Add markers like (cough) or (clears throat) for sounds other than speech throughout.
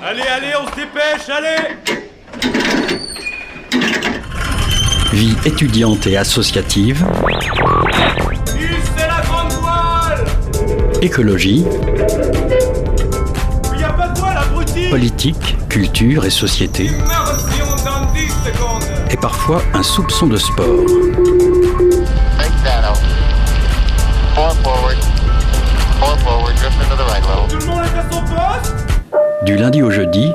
Allez, allez, on se dépêche, allez Vie étudiante et associative. c'est la grande voile Écologie. Il a pas de voile, abruti Politique, culture et société. dans 10 secondes Et parfois un soupçon de sport. Du lundi au jeudi,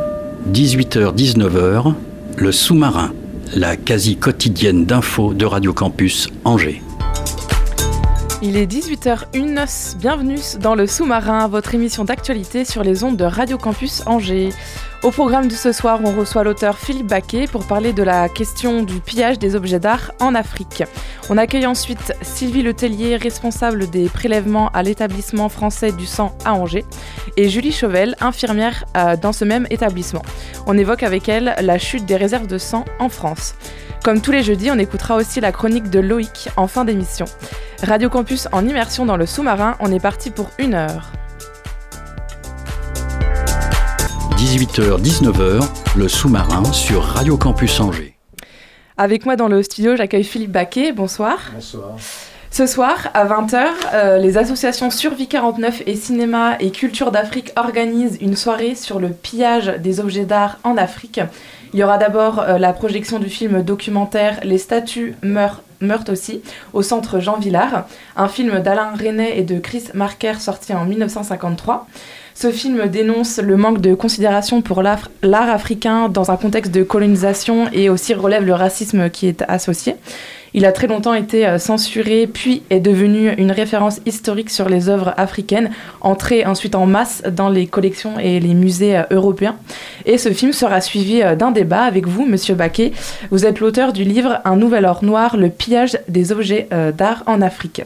18h-19h, le sous-marin, la quasi quotidienne d'infos de Radio Campus Angers. Il est 18h01, bienvenue dans le sous-marin, votre émission d'actualité sur les ondes de Radio Campus Angers. Au programme de ce soir, on reçoit l'auteur Philippe Baquet pour parler de la question du pillage des objets d'art en Afrique. On accueille ensuite Sylvie Letellier, responsable des prélèvements à l'établissement français du sang à Angers, et Julie Chauvel, infirmière euh, dans ce même établissement. On évoque avec elle la chute des réserves de sang en France. Comme tous les jeudis, on écoutera aussi la chronique de Loïc en fin d'émission. Radio Campus en immersion dans le sous-marin, on est parti pour une heure. 18h-19h, le sous-marin sur Radio Campus Angers. Avec moi dans le studio, j'accueille Philippe Baquet. Bonsoir. Bonsoir. Ce soir, à 20h, euh, les associations Survie 49 et Cinéma et Culture d'Afrique organisent une soirée sur le pillage des objets d'art en Afrique. Il y aura d'abord euh, la projection du film documentaire Les statues meurent, meurent aussi au centre Jean Villard, un film d'Alain Resnais et de Chris Marker sorti en 1953. Ce film dénonce le manque de considération pour l'art africain dans un contexte de colonisation et aussi relève le racisme qui est associé. Il a très longtemps été euh, censuré, puis est devenu une référence historique sur les œuvres africaines, entré ensuite en masse dans les collections et les musées euh, européens. Et ce film sera suivi euh, d'un débat avec vous, Monsieur Baquet. Vous êtes l'auteur du livre Un nouvel or noir, le pillage des objets d'art en Afrique.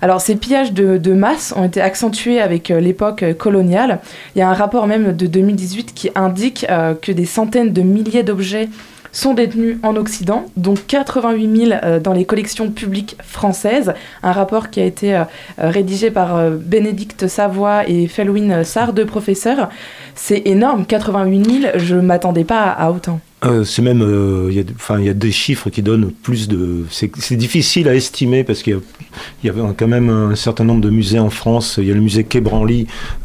Alors ces pillages de, masse ont été accentués avec l'époque coloniale. Il y a un rapport même de 2018 qui indique que des centaines de milliers d'objets sont détenus en Occident, dont 88 000 euh, dans les collections publiques françaises. Un rapport qui a été euh, rédigé par euh, Bénédicte Savoie et Felwin Sarr, deux professeurs. C'est énorme, 88 000, je ne m'attendais pas à autant. Euh, c'est même, euh, il y, a des chiffres qui donnent plus de. C'est difficile à estimer parce qu'il y, y, a quand même un certain nombre de musées en France. Il y a le musée Quai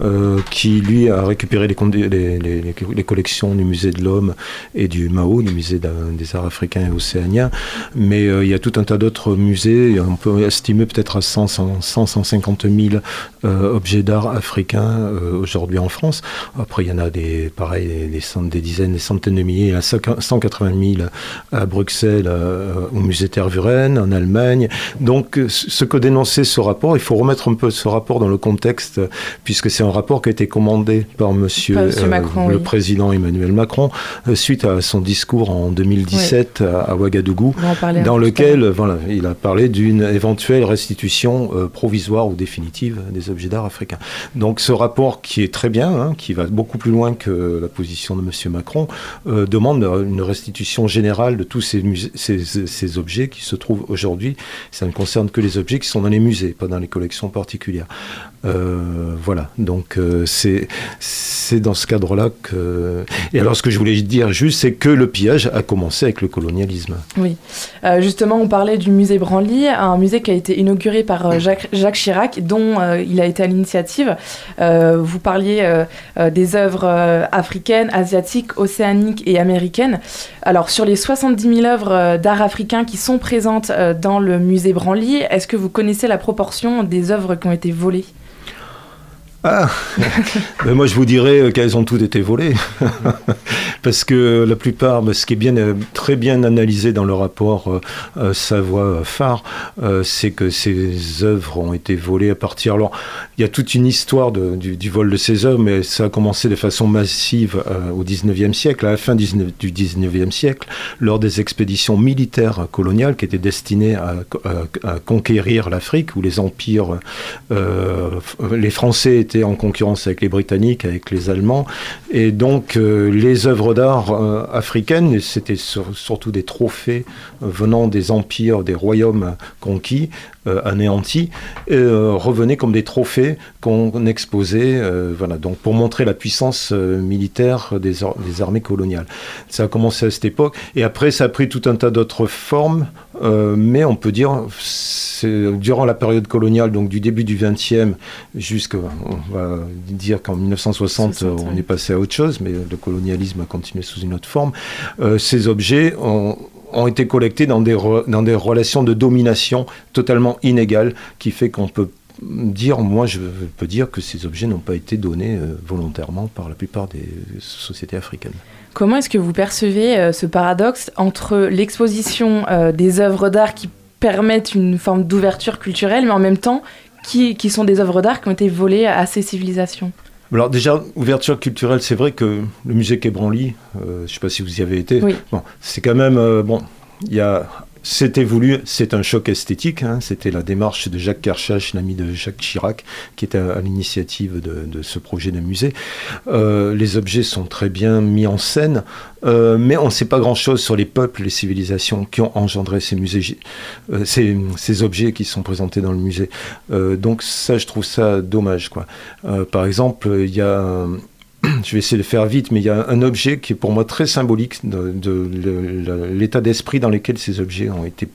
euh, qui, lui, a récupéré les, collections du musée de l'Homme et du Mao, du musée des arts africains et océaniens. Mais il y a tout un tas d'autres musées. On peut estimer peut-être à 100, 100, 150 000 objets d'art africains aujourd'hui en France. Après, il y en a des, pareil, des, des dizaines, des centaines de milliers. À 180 000 à Bruxelles, euh, au musée Tervuren, en Allemagne. Donc, ce que dénonçait ce rapport, il faut remettre un peu ce rapport dans le contexte, puisque c'est un rapport qui a été commandé par monsieur, euh, le président Emmanuel Macron, euh, suite à son discours en 2017 à, Ouagadougou, dans lequel voilà, il a parlé d'une éventuelle restitution provisoire ou définitive des objets d'art africains. Donc, ce rapport qui est très bien, hein, qui va beaucoup plus loin que la position de monsieur Macron, demande une restitution générale de tous ces, ces, objets qui se trouvent aujourd'hui. Ça ne concerne que les objets qui sont dans les musées, pas dans les collections particulières. Euh, voilà, donc euh, c'est dans ce cadre-là que... Et alors ce que je voulais dire juste, c'est que le pillage a commencé avec le colonialisme. Oui, euh, justement on parlait du musée Branly, un musée qui a été inauguré par Jacques, Jacques Chirac, dont il a été à l'initiative. vous parliez des œuvres africaines, asiatiques, océaniques et américaines. Alors sur les 70 000 œuvres d'art africain qui sont présentes dans le musée Branly, est-ce que vous connaissez la proportion des œuvres qui ont été volées ah (laughs) ben Moi, je vous dirais qu'elles ont toutes été volées. (laughs) Parce que la plupart, ben, ce qui est bien, euh, très bien analysé dans le rapport euh, euh, Savoie-Phare, c'est que ces œuvres ont été volées à partir. Alors, il y a toute une histoire du, vol de ces œuvres, mais ça a commencé de façon massive au 19e siècle, à la fin du 19e siècle, lors des expéditions militaires coloniales qui étaient destinées à, conquérir l'Afrique, où les empires, les Français étaient en concurrence avec les Britanniques, avec les Allemands. Et donc, euh, les œuvres d'art euh, africaines, c'était surtout des trophées euh, venant des empires, des royaumes conquis, anéantis, revenaient comme des trophées qu'on exposait, voilà, donc pour montrer la puissance militaire des, armées coloniales. Ça a commencé à cette époque, et après ça a pris tout un tas d'autres formes, mais on peut dire, durant la période coloniale, donc du début du 20e jusqu'à, on va dire qu'en 1960, on est passé à autre chose, mais le colonialisme a continué sous une autre forme. Euh, ces objets ont, été collectés dans des, dans des relations de domination totalement inégales, qui fait qu'on peut dire, moi je peux dire que ces objets n'ont pas été donnés euh, volontairement par la plupart des sociétés africaines. Comment est-ce que vous percevez euh, ce paradoxe entre l'exposition des œuvres d'art qui permettent une forme d'ouverture culturelle, mais en même temps qui, qui sont des œuvres d'art qui ont été volées à ces civilisations? Alors déjà, ouverture culturelle, c'est vrai que le musée Quai Branly, euh, je ne sais pas si vous y avez été, bon, c'est quand même, euh, bon, il y a c'était voulu, c'est un choc esthétique. Hein. C'était la démarche de Jacques Kershach, l'ami de Jacques Chirac, qui était à, l'initiative de, ce projet de musée. Euh, les objets sont très bien mis en scène, euh, mais on ne sait pas grand-chose sur les peuples, les civilisations qui ont engendré ces euh, objets qui sont présentés dans le musée. donc ça, je trouve ça dommage. Par exemple, il y a (clears throat) je vais essayer de faire vite, mais il y a un objet qui est pour moi très symbolique de, l'état d'esprit dans lequel ces objets ont été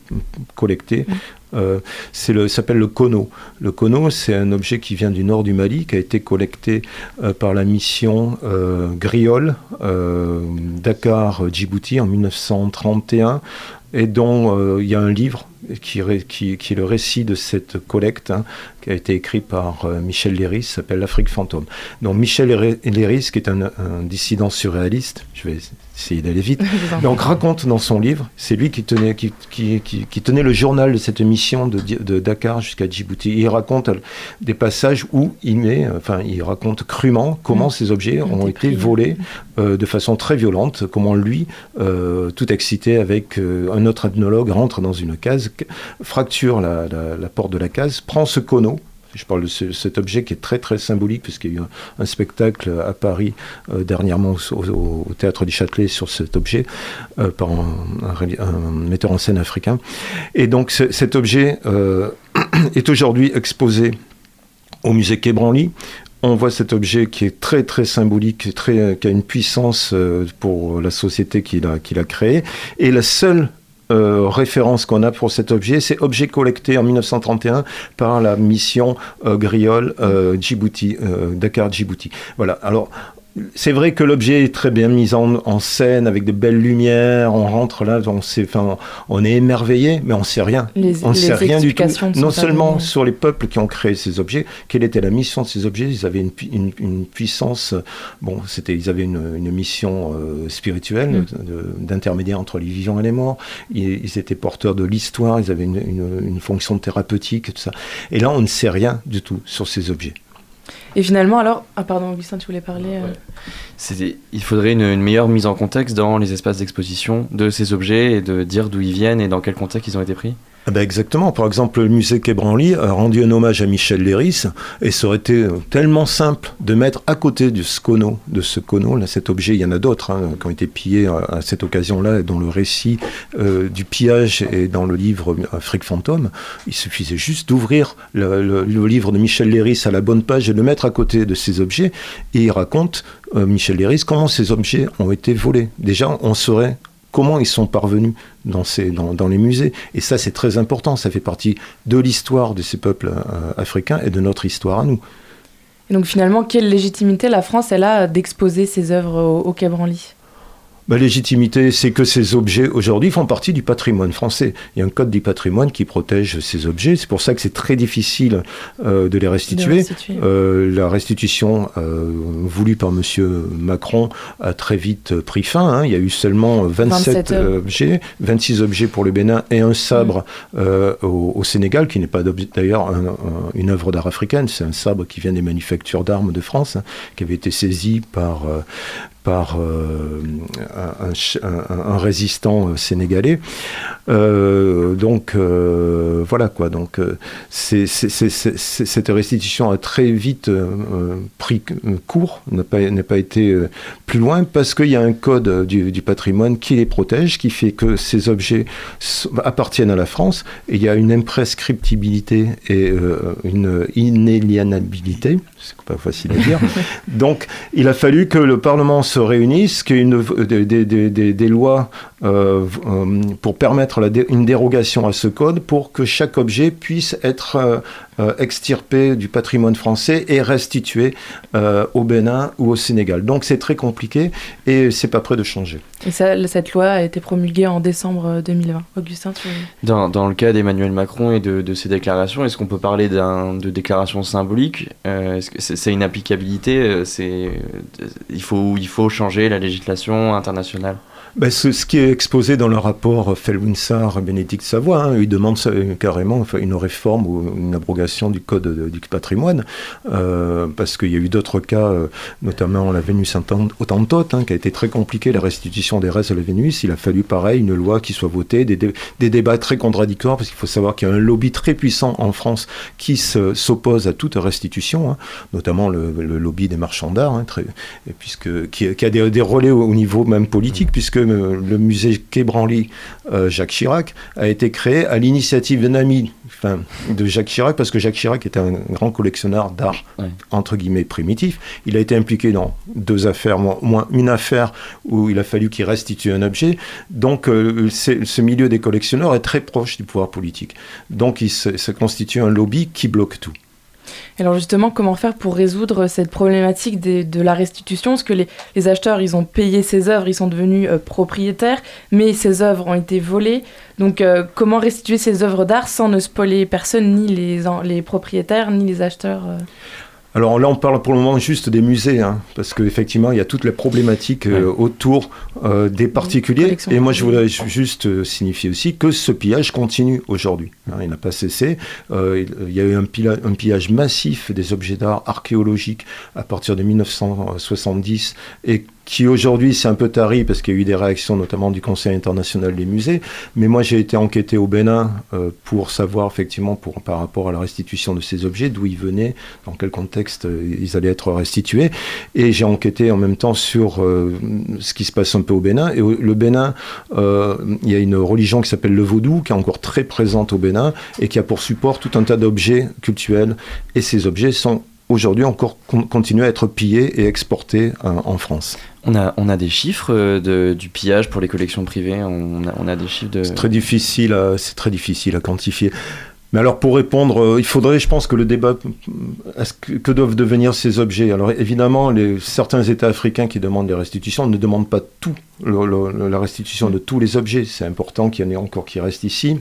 collectés. Mm. Euh, c'est s'appelle le kono. Le kono, c'est un objet qui vient du nord du Mali, qui a été collecté euh, par la mission euh, Griol, Dakar-Djibouti en 1931, et dont il y a un livre qui, est le récit de cette collecte, hein, qui a été écrit par euh, Michel Léris, s'appelle L'Afrique fantôme. Donc Michel Léris, qui est un, dissident surréaliste, je vais essayer d'aller vite, (laughs) donc raconte dans son livre, c'est lui qui tenait, qui, qui, qui, tenait le journal de cette mission de, de Dakar jusqu'à Djibouti. il raconte des passages où il met, enfin il raconte crûment comment mm. ces objets ont été volés euh, de façon très violente, comment lui, euh, tout excité avec un autre ethnologue, rentre dans une case fracture la, porte de la case, prend ce cono, je parle de cet objet qui est très très symbolique puisqu'il y a eu un, spectacle à Paris euh, dernièrement au, théâtre du Châtelet sur cet objet euh, par un, metteur en scène africain. Et donc cet objet euh, (clears throat) est aujourd'hui exposé au musée Quai On voit cet objet qui est très très symbolique, qui a une puissance pour la société qu'il a, qu'il a créée. Et la seule euh, référence qu'on a pour cet objet, c'est objet collecté en 1931 par la mission euh, euh, Djibouti, Dakar Djibouti. Voilà. Alors c'est vrai que l'objet est très bien mis en, scène avec de belles lumières. On rentre là, on, sait, enfin, on est émerveillé, mais on sait rien. on ne sait rien du tout. Non seulement sur les peuples qui ont créé ces objets, quelle était la mission de ces objets Ils avaient une, puissance. Bon, c'était, ils avaient une, mission euh, spirituelle mm. d'intermédiaire entre les vivants et les morts. Ils, ils étaient porteurs de l'histoire. Ils avaient une, fonction thérapeutique, tout ça. Et là, on ne sait rien du tout sur ces objets. Et finalement, alors. Ah, pardon, Augustin, tu voulais parler euh Il faudrait une, meilleure mise en contexte dans les espaces d'exposition de ces objets et de dire d'où ils viennent et dans quel contexte ils ont été pris? Ah ben exactement. Par exemple, le musée Quai a rendu un hommage à Michel Léris et ça aurait été tellement simple de mettre à côté du scono, de ce cono, là, cet objet, il y en a d'autres hein, qui ont été pillés à, cette occasion-là, dont le récit euh, du pillage est dans le livre Afrique fantôme. Il suffisait juste d'ouvrir le, livre de Michel Léris à la bonne page et le mettre à côté de ces objets et il raconte, euh, Michel Léris, comment ces objets ont été volés. Déjà, on saurait comment ils sont parvenus dans, les musées. Et ça, c'est très important. Ça fait partie de l'histoire de ces peuples euh, africains et de notre histoire à nous. Et donc finalement, quelle légitimité la France elle a d'exposer ses œuvres au, au la légitimité, c'est que ces objets aujourd'hui font partie du patrimoine français. Il y a un code du patrimoine qui protège ces objets. C'est pour ça que c'est très difficile euh, de les restituer. Euh, la restitution euh, voulue par M. Macron a très vite pris fin. Hein. Il y a eu seulement 27, objets, 26 objets pour le Bénin et un sabre au, Sénégal, qui n'est pas d'ailleurs une œuvre d'art africaine. C'est un sabre qui vient des manufactures d'armes de France, hein, qui avait été saisi par par un, un, résistant sénégalais. donc voilà quoi. Donc cette restitution a très vite pris court, n'a pas, pas été plus loin parce qu'il y a un code du, du, patrimoine qui les protège, qui fait que ces objets appartiennent à la France et il y a une imprescriptibilité et euh, une inélianabilité, c'est pas facile à dire. (laughs) Donc il a fallu que le Parlement se réunisse, qu'il une, des, lois euh, euh, pour permettre une dérogation à ce code pour que chaque objet puisse être extirpé du patrimoine français et restitué au Bénin ou au Sénégal. Donc c'est très compliqué et c'est pas prêt de changer. Et ça, cette loi a été promulguée en décembre 2020. Augustin, tu... dans, dans le cas d'Emmanuel Macron et de, de ses déclarations, est-ce qu'on peut parler de déclaration symbolique? Euh, C'est une applicabilité? Euh, c'est, euh, il, faut, il faut changer la législation internationale ben, ce, qui est exposé dans le rapport Felwinsar Bénédicte Savoie, hein, il demande carrément enfin, une réforme ou une abrogation du code du patrimoine, euh, parce qu'il y a eu d'autres cas, euh, notamment la Vénus Autantote, hein, qui a été très compliqué, la restitution des restes de la Vénus. Il a fallu, pareil, une loi qui soit votée, des, débats très contradictoires, parce qu'il faut savoir qu'il y a un lobby très puissant en France qui s'oppose à toute restitution, hein, notamment le, lobby des marchands d'art, hein, puisque, qui, a des, des relais au, au, niveau même politique, puisque le musée Quai Branly euh, Jacques Chirac a été créé à l'initiative d'un ami enfin, de Jacques Chirac, parce que Jacques Chirac était un grand collectionneur d'art, entre guillemets, primitif. Il a été impliqué dans deux affaires, moins une affaire où il a fallu qu'il restitue un objet. Donc, euh, ce milieu des collectionneurs est très proche du pouvoir politique. Donc, il se constitue un lobby qui bloque tout. Alors justement, comment faire pour résoudre cette problématique de la restitution? Parce que les, acheteurs, ils ont payé ces œuvres, ils sont devenus euh, propriétaires, mais ces œuvres ont été volées? Donc euh, comment restituer ces œuvres d'art sans ne spoiler personne, ni les, propriétaires, ni les acheteurs euh? Alors là, on parle pour le moment juste des musées, hein, parce qu'effectivement, il y a toutes les problématiques euh, autour euh, des particuliers. Et moi, je voudrais juste euh, signifier aussi que ce pillage continue aujourd'hui. Hein, il n'a pas cessé. il y a eu un, un pillage massif des objets d'art archéologiques à partir de 1970 et qui aujourd'hui c'est un peu tari parce qu'il y a eu des réactions notamment du Conseil international des musées, mais moi j'ai été enquêté au Bénin euh, pour savoir effectivement par rapport à la restitution de ces objets, d'où ils venaient, dans quel contexte euh, ils allaient être restitués, et j'ai enquêté en même temps sur euh, ce qui se passe un peu au Bénin, et le Bénin, il y a une religion qui s'appelle le vaudou, qui est encore très présente au Bénin, et qui a pour support tout un tas d'objets cultuels, et ces objets sont aujourd'hui encore continuent à être pillés et exportés en France. On a, on a des chiffres euh, de, du pillage pour les collections privées on a, on a des chiffres de... C'est très, difficile à, très difficile à quantifier. Mais alors pour répondre, euh, il faudrait, je pense que le débat, que, que, doivent devenir ces objets? Alors évidemment, les, certains États africains qui demandent des restitutions ne demandent pas tout, la restitution de tous les objets. C'est important qu'il y en ait encore qui restent ici.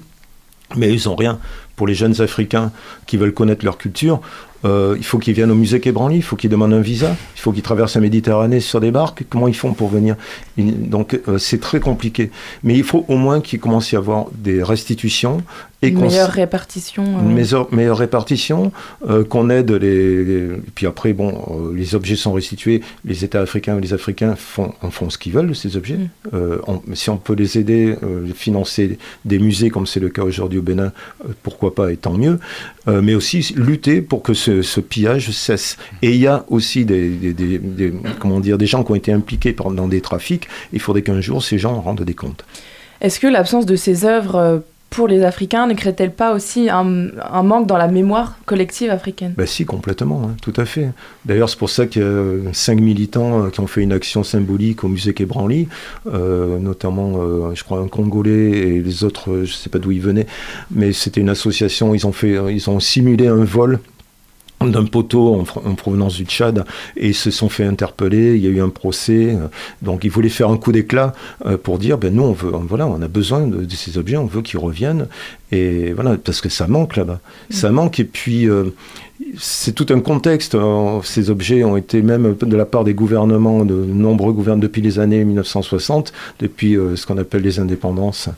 Mais ils n'ont rien. Pour les jeunes Africains qui veulent connaître leur culture, euh, il faut qu'ils viennent au musée Québranly, il faut qu'ils demandent un visa, il faut qu'ils traversent la Méditerranée sur des barques. Comment ils font pour venir Donc euh, c'est très compliqué. Mais il faut au moins qu'il commence à y avoir des restitutions. Et une meilleure répartition. Euh. Une meilleure, meilleure répartition, qu'on aide les, Puis après, bon, les objets sont restitués, les États africains et les Africains font, en font ce qu'ils veulent de ces objets. Mm. si on peut les aider, financer des musées, comme c'est le cas aujourd'hui au Bénin, pourquoi pas, et tant mieux. mais aussi lutter pour que ce ce, pillage cesse. Et il y a aussi des, comment dire, des gens qui ont été impliqués dans des trafics. Il faudrait qu'un jour ces gens rendent des comptes. Est-ce que l'absence de ces œuvres euh, pour les Africains ne crée-t-elle pas aussi un, manque dans la mémoire collective africaine? Ben Si, complètement, hein, tout à fait. D'ailleurs, c'est pour ça y a cinq militants euh, qui ont fait une action symbolique au musée Quai euh, notamment, euh, je crois, un Congolais et les autres, je ne sais pas d'où ils venaient, mais c'était une association, ils ont, fait, ils ont simulé un vol d'un poteau en, provenance du Tchad et ils se sont fait interpeller, il y a eu un procès, euh, donc ils voulaient faire un coup d'éclat euh, pour dire ben nous on veut voilà, on a besoin de, ces objets, on veut qu'ils reviennent et voilà parce que ça manque là-bas. Mm. Ça manque et puis euh, c'est tout un contexte. Euh, ces objets ont été même de la part des gouvernements, de nombreux gouvernements depuis les années 1960, depuis euh, ce qu'on appelle les indépendances.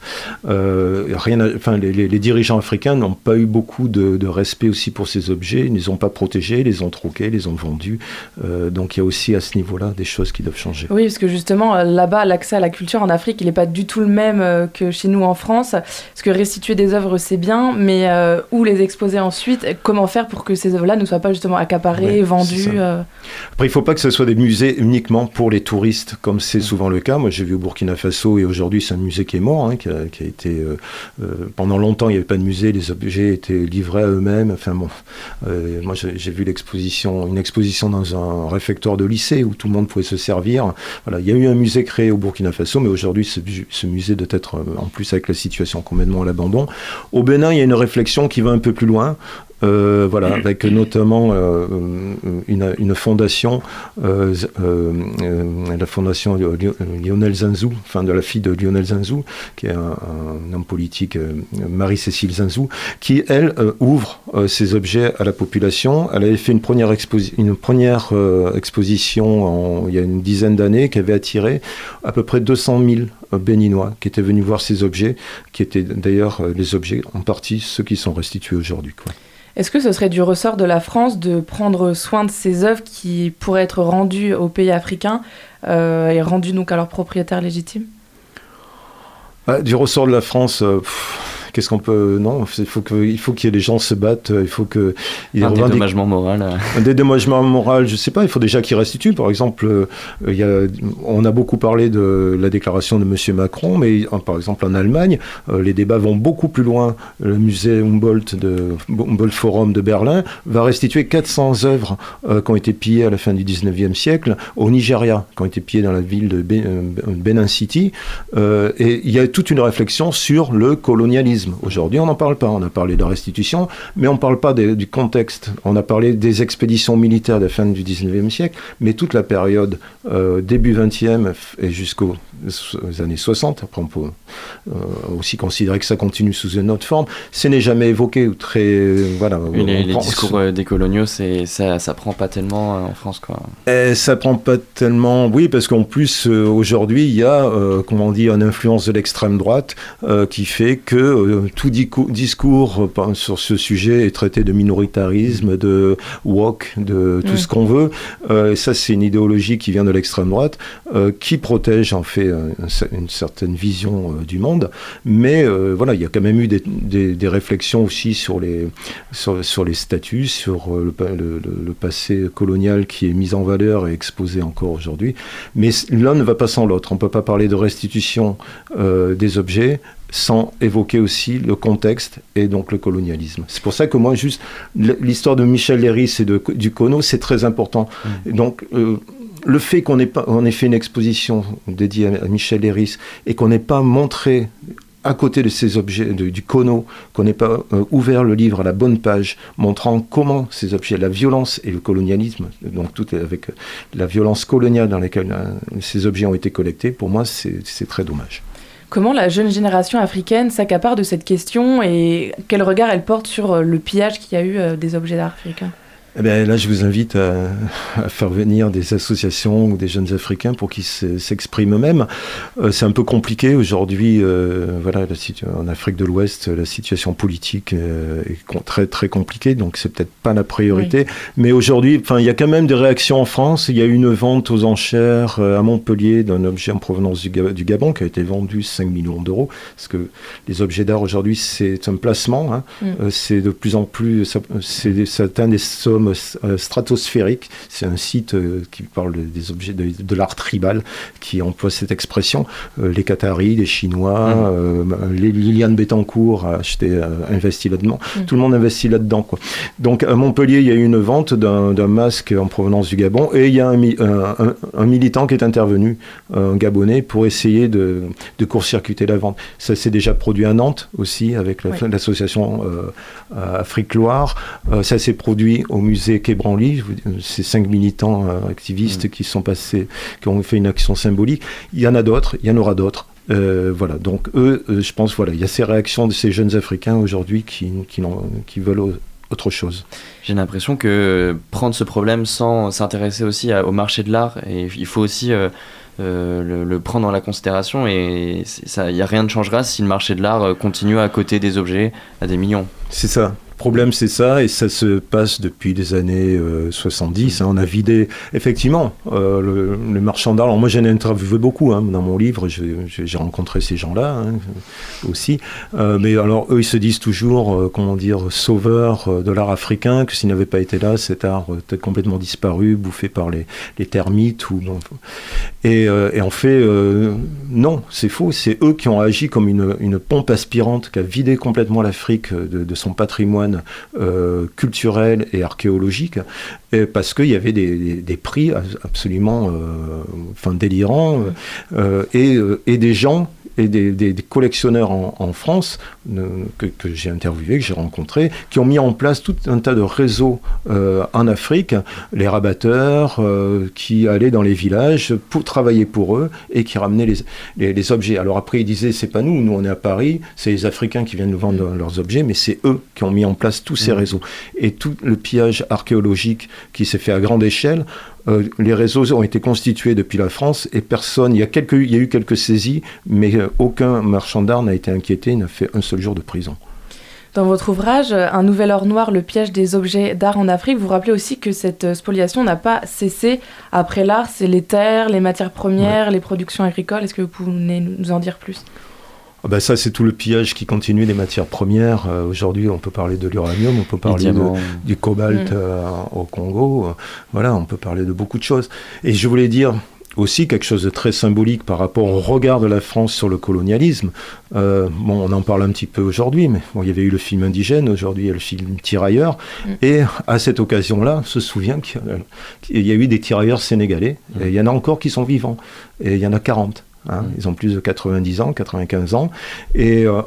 Euh, rien, enfin, les, dirigeants africains n'ont pas eu beaucoup de, respect aussi pour ces objets. Ils ne les ont pas protégés, ils les ont troqués, les ont vendus. donc il y a aussi à ce niveau-là des choses qui doivent changer. Oui, parce que justement, là-bas, l'accès à la culture en Afrique, il n'est pas du tout le même que chez nous en France. Parce que restituer des œuvres, c'est bien, mais où les exposer ensuite Comment faire pour que ces œuvres-là ne soient pas justement accaparées, vendues euh Après, il ne faut pas que ce soit des musées uniquement pour les touristes, comme c'est souvent le cas. Moi, j'ai vu au Burkina Faso et aujourd'hui, c'est un musée qui est mort, hein, qui, a, été. Euh, euh, pendant longtemps, il n'y avait pas de musée, les objets étaient livrés à eux-mêmes. Enfin bon, moi, j'ai vu l'exposition, une exposition dans un réfectoire de lycée où tout le monde pouvait se servir. Voilà, il y a eu un musée créé au Burkina Faso, mais aujourd'hui, ce, ce, musée doit être, en plus avec la situation complètement à l'abandon. Au Bénin, il y a une réflexion qui va un peu plus loin. Euh, voilà, mm. avec notamment euh, une, fondation, euh, la fondation Lionel Zanzou, enfin de la fille de Lionel Zanzou, qui est un, homme politique, Marie-Cécile Zanzou, qui, elle, ouvre ces objets à la population. Elle avait fait une première, une première exposition il y a une dizaine d'années qui avait attiré à peu près 200 000 béninois qui étaient venus voir ces objets, qui étaient d'ailleurs les objets en partie ceux qui sont restitués aujourd'hui. Est-ce que ce serait du ressort de la France de prendre soin de ces œuvres qui pourraient être rendues aux pays africains euh, et rendues donc à leurs propriétaires légitimes? Bah, Du ressort de la France, euh, Qu'est-ce qu'on peut Non, il faut que, il faut que les gens se battent. Il faut que un dédommagement moral. Un dédommagement moral, je sais pas. Il faut déjà qu'ils restituent. Par exemple, euh, il y a, on a beaucoup parlé de la déclaration de Monsieur Macron, mais par exemple en Allemagne, euh, les débats vont beaucoup plus loin. Le musée Humboldt de Humboldt Forum de Berlin va restituer 400 œuvres euh, qui ont été pillées à la fin du 19e siècle au Nigeria, qui ont été pillées dans la ville de Benin City. et il y a toute une réflexion sur le colonialisme Aujourd'hui, on n'en parle pas. On a parlé de restitution, mais on ne parle pas du contexte. On a parlé des expéditions militaires de la fin du 19e siècle, mais toute la période euh, début 20e et jusqu'aux années 60, après on peut euh, aussi considérer que ça continue sous une autre forme, ce n'est jamais évoqué. Ou très, voilà, les, discours euh, des coloniaux, ça, ça prend pas tellement en France. Quoi. Et ça prend pas tellement, oui, parce qu'en plus, aujourd'hui, il y a, comment on dit, une influence de l'extrême droite qui fait que tout discours euh, sur ce sujet est traité de minoritarisme, de woke, de tout ce qu'on veut. Euh, ça, c'est une idéologie qui vient de l'extrême droite, euh, qui protège en fait une certaine vision du monde. Mais voilà, il y a quand même eu des, réflexions aussi sur les, sur, les statuts, sur le, le, passé colonial qui est mis en valeur et exposé encore aujourd'hui. Mais l'un ne va pas sans l'autre. On ne peut pas parler de restitution des objets sans évoquer aussi le contexte et donc le colonialisme. C'est pour ça que moi, juste l'histoire de Michel Léris et de, du Cono, c'est très important. Mm. Donc, euh, le fait qu'on ait, pas, on ait fait une exposition dédiée à, Michel Léris et qu'on n'ait pas montré à côté de ces objets du Cono, qu'on n'ait pas euh, ouvert le livre à la bonne page, montrant comment ces objets, la violence et le colonialisme, donc tout avec la violence coloniale dans laquelle euh, ces objets ont été collectés, pour moi, c'est très dommage. Comment la jeune génération africaine s'accapare de cette question et quel regard elle porte sur euh, le pillage qu'il y a eu euh, des objets d'art africains? Eh bien, là, je vous invite à, faire venir des associations ou des jeunes Africains pour qu'ils s'expriment eux-mêmes. Euh, c'est un peu compliqué aujourd'hui. Euh, voilà, en Afrique de l'Ouest, la situation politique euh, est très très compliquée, donc c'est peut-être pas la priorité. Mais aujourd'hui, enfin, il y a quand même des réactions en France. Il y a une vente aux enchères à Montpellier d'un objet en provenance du, Gabon qui a été vendu 5 millions d'euros. Parce que les objets d'art aujourd'hui, c'est un placement. Hein. Mm. c'est de plus en plus, ça, ça atteint des sommes euh, stratosphérique. C'est un site euh, qui parle des objets de, l'art tribal qui emploie cette expression. Euh, les Qataris, les Chinois, mmh. les Liliane Bettencourt a acheté, investi là-dedans. Mmh. Tout le monde investit là-dedans. Donc à Montpellier, il y a eu une vente d'un masque en provenance du Gabon et il y a un, militant qui est intervenu, un Gabonais, pour essayer de, court-circuiter la vente. Ça s'est déjà produit à Nantes aussi avec l'association Afrique-Loire. ça s'est produit au musée Quai Branly, ces cinq militants euh, activistes mm. qui sont passés, qui ont fait une action symbolique. Il y en a d'autres, il y en aura d'autres. Euh, voilà, donc eux, euh, je pense, voilà, il y a ces réactions de ces jeunes Africains aujourd'hui qui, qui, qui, veulent autre chose. J'ai l'impression que prendre ce problème sans s'intéresser aussi au marché de l'art, et il faut aussi le, le, prendre dans la considération et il n'y a rien ne changera si le marché de l'art continue à coter des objets à des millions. C'est ça problème, c'est ça, et ça se passe depuis les années 70. Euh, hein. on a vidé, effectivement, euh, le, les marchands d'art. Alors, moi, j'en ai interviewé beaucoup hein, dans mon livre, j'ai rencontré ces gens-là hein, aussi. Euh, mais alors, eux, ils se disent toujours, comment dire, sauveurs de l'art africain, que s'il n'avait pas été là, cet art était complètement disparu, bouffé par les, termites. Et, en fait, non, c'est faux. C'est eux qui ont agi comme une, pompe aspirante qui a vidé complètement l'Afrique de son patrimoine euh, culturel et archéologique, parce qu'il y avait des, prix absolument euh, enfin, délirants euh, et, et des gens et des, collectionneurs en, France que, j'ai interviewés, que j'ai rencontrés, qui ont mis en place tout un tas de réseaux euh, en Afrique, les rabatteurs euh, qui allaient dans les villages pour travailler pour eux et qui ramenaient les, les, objets. Alors après, ils disaient, c'est pas nous, nous on est à Paris, c'est les Africains qui viennent nous vendre leurs objets, mais c'est eux qui ont mis en place tous ces mmh. réseaux. Et tout le pillage archéologique qui s'est fait à grande échelle, euh, les réseaux ont été constitués depuis la France et personne, il y a, quelques, il y a eu quelques saisies, mais euh, aucun marchand d'art n'a été inquiété, n'a fait un seul jour de prison. Dans votre ouvrage, Un nouvel or noir, le piège des objets d'art en Afrique, vous rappelez aussi que cette spoliation n'a pas cessé après l'art, c'est les terres, les matières premières, les productions agricoles. Est-ce que vous pouvez nous en dire plus? Ben ça, c'est tout le pillage qui continue des matières premières. Euh, aujourd'hui, on peut parler de l'uranium, on peut parler du cobalt mm. euh, au Congo. voilà, on peut parler de beaucoup de choses. Et je voulais dire aussi quelque chose de très symbolique par rapport au regard de la France sur le colonialisme. Euh, bon, on en parle un petit peu aujourd'hui, mais bon, il y avait eu le film indigène, aujourd'hui il y a le film Tirailleurs. Mm. Et à cette occasion-là, on se souvient qu'il y, a eu des tirailleurs sénégalais. Et il y en a encore qui sont vivants. Et il y en a 40. Hein, ils ont plus de 90 ans, 95 ans. Et euh,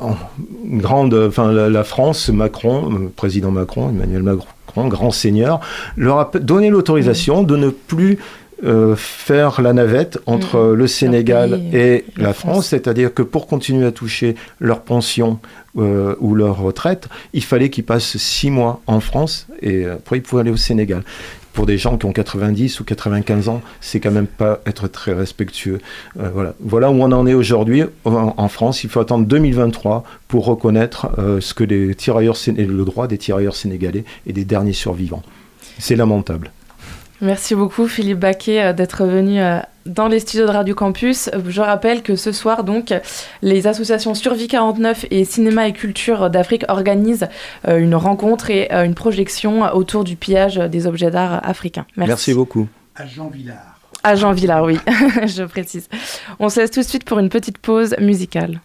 grande, enfin, la, France, Macron, euh, président Macron, Emmanuel Macron, grand seigneur, leur a donné l'autorisation de ne plus euh, faire la navette entre mmh. le Sénégal et la, France, c'est-à-dire que pour continuer à toucher leur pension ou leur retraite, il fallait qu'ils passent six mois en France et après ils pouvaient aller au Sénégal pour des gens qui ont 90 ou 95 ans, c'est quand même pas être très respectueux. Euh, voilà. voilà où on en est aujourd'hui en, France. Il faut attendre 2023 pour reconnaître euh, ce que les tirailleurs, le droit des tirailleurs sénégalais et des derniers survivants. C'est lamentable. Merci beaucoup Philippe Baquet euh, d'être venu dans les studios de Radio Campus. Je rappelle que ce soir, donc, les associations Survie 49 et Cinéma et Culture d'Afrique organisent euh, une rencontre et euh, une projection autour du pillage des objets d'art africains. Merci. Merci beaucoup. À Jean Villard. À Jean Villard, oui, (laughs) je précise. On se laisse tout de suite pour une petite pause musicale.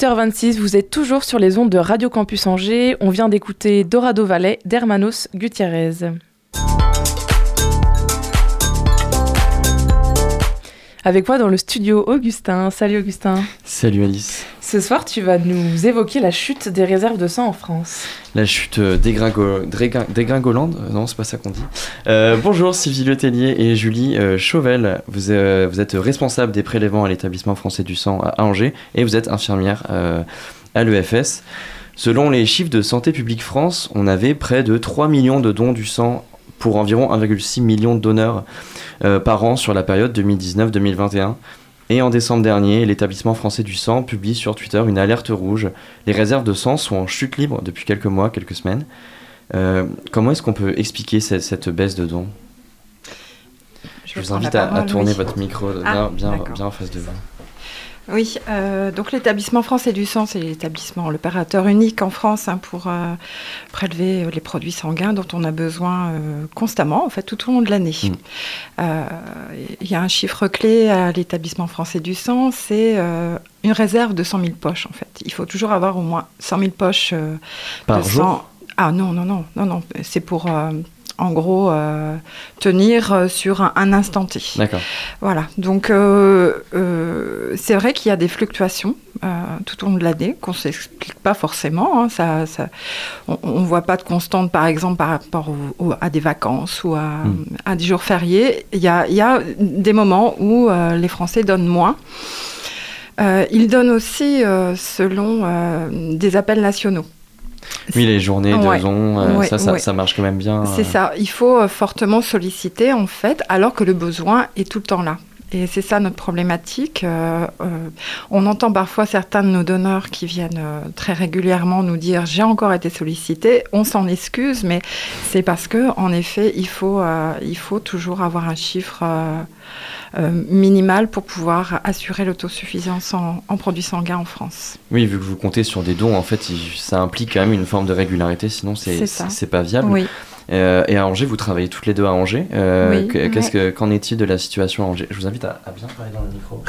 18h26, vous êtes toujours sur les ondes de Radio Campus Angers. On vient d'écouter Dorado Valet d'Hermanos Gutiérrez. Avec moi dans le studio Augustin. Salut Augustin. Salut Alice. Ce soir, tu vas nous évoquer la chute des réserves de sang en France. La chute euh, dégringo... dégringolande euh, Non, c'est pas ça qu'on dit. Euh, bonjour Sylvie Letellier et Julie Chauvel. Vous, vous, êtes responsable des prélèvements à l'établissement français du sang à Angers et vous êtes infirmière à l'EFS. Selon les chiffres de Santé publique France, on avait près de 3 millions de dons du sang pour environ 1,6 million de donneurs par an sur la période 2019-2021. Et en décembre dernier, l'établissement français du sang publie sur Twitter une alerte rouge. Les réserves de sang sont en chute libre depuis quelques mois, quelques semaines. Euh, comment est-ce qu'on peut expliquer cette, cette, baisse de dons? Je, Je vous invite à, à, tourner oui. votre micro ah, bien, bien, bien en face de vous. Oui, euh, donc l'établissement français du sang, c'est l'établissement, l'opérateur unique en France hein, pour euh, prélever les produits sanguins dont on a besoin euh, constamment, en fait, tout au long de l'année. Il mmh. y a un chiffre clé à l'établissement français du sang, c'est une réserve de 100 000 poches, en fait. Il faut toujours avoir au moins 100 000 poches Par de jour? Sang. Ah non, non, non, non, non, c'est pour en gros euh, tenir euh, sur un, un, instant T. D'accord. Voilà. Donc euh, c'est vrai qu'il y a des fluctuations tout au long de l'année qu'on s'explique pas forcément. Hein, ça, ça, on ne voit pas de constante, par exemple, par rapport au, au, à des vacances ou à, mm. à, des jours fériés. Il y a, il y a des moments où les Français donnent moins. Ils donnent aussi selon des appels nationaux. Oui, les journées de ouais, euh, ouais, ça, ça, ouais. ça, marche quand même bien. C'est ça. Il faut euh, fortement solliciter, en fait, alors que le besoin est tout le temps là. Et c'est ça notre problématique. Euh, euh, on entend parfois certains de nos donneurs qui viennent euh, très régulièrement nous dire j'ai encore été sollicité. On s'en excuse, mais c'est parce que en effet, il faut, il faut toujours avoir un chiffre minimal pour pouvoir assurer l'autosuffisance en, en, produits sanguins en France. Oui, vu que vous comptez sur des dons, en fait, ça implique quand même une forme de régularité, sinon c'est pas viable. Oui. Euh, et à Angers, vous travaillez toutes les deux à Angers. Euh, oui, Qu'est-ce ouais. que qu'en est-il de la situation à Angers? Je vous invite à, à, bien parler dans le micro.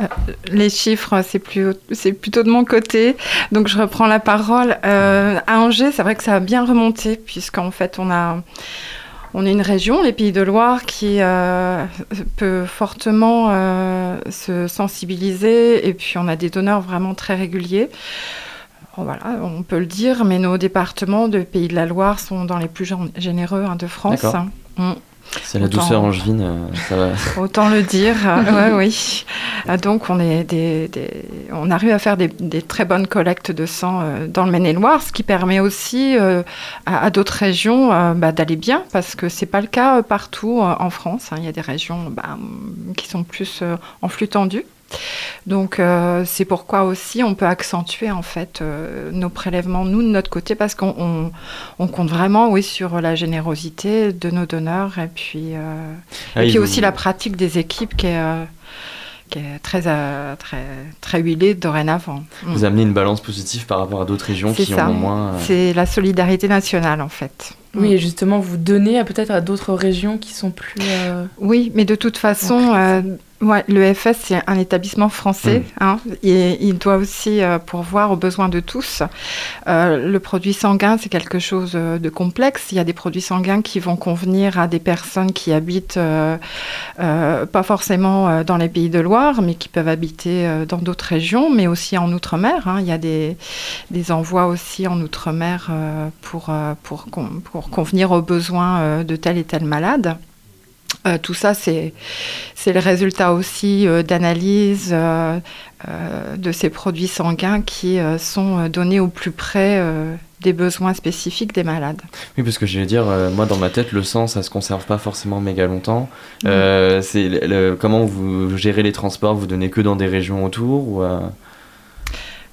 Euh, les chiffres, c'est plus, plutôt de mon côté. Donc je reprends la parole. À Angers, c'est vrai que ça a bien remonté, puisqu'en fait, on a. On est une région, les Pays de Loire, qui euh, peut fortement euh, se sensibiliser et puis on a des donneurs vraiment très réguliers. Voilà, on peut le dire, mais nos départements de Pays de la Loire sont dans les plus généreux hein, de France. Mmh. C'est la autant, douceur angevine, euh, ça va. (laughs) Autant le dire, (laughs) ouais, oui. Donc on, est des, des, on arrive à faire des, des, très bonnes collectes de sang euh, dans le Maine-et-Loire, ce qui permet aussi euh, à, à d'autres régions euh, bah, d'aller bien, parce que c'est pas le cas partout en France. Hein. Il y a des régions bah, qui sont plus en flux tendu. Donc euh, c'est pourquoi aussi on peut accentuer en fait euh, nos prélèvements nous de notre côté parce qu'on on, on compte vraiment oui sur la générosité de nos donneurs et puis euh, ah, et puis aussi vous... la pratique des équipes qui est qui est très, très, très huilée dorénavant. Vous amenez une balance positive par rapport à d'autres régions qui ça. en ont moins. C'est la solidarité nationale en fait. Oui, et justement, vous donnez peut-être à d'autres régions qui sont plus. Euh... Oui, mais de toute façon, euh, Ouais, le FS, c'est un établissement français. Mmh. Hein, et il doit aussi euh, pourvoir aux besoins de tous. Euh, le produit sanguin, c'est quelque chose euh, de complexe. Il y a des produits sanguins qui vont convenir à des personnes qui habitent euh, pas forcément dans les pays de Loire, mais qui peuvent habiter dans d'autres régions, mais aussi en Outre-mer. Hein. Il y a des, des, envois aussi en Outre-mer pour, pour, pour, convenir aux besoins de tel et tel malade. Euh, tout ça, c'est le résultat aussi euh, d'analyse euh, de ces produits sanguins qui sont donnés au plus près des besoins spécifiques des malades. Oui, parce que je vais dire, moi dans ma tête, le sang, ça se conserve pas forcément méga longtemps. Mmh. c'est le, le, comment vous gérez les transports? Vous donnez que dans des régions autour ou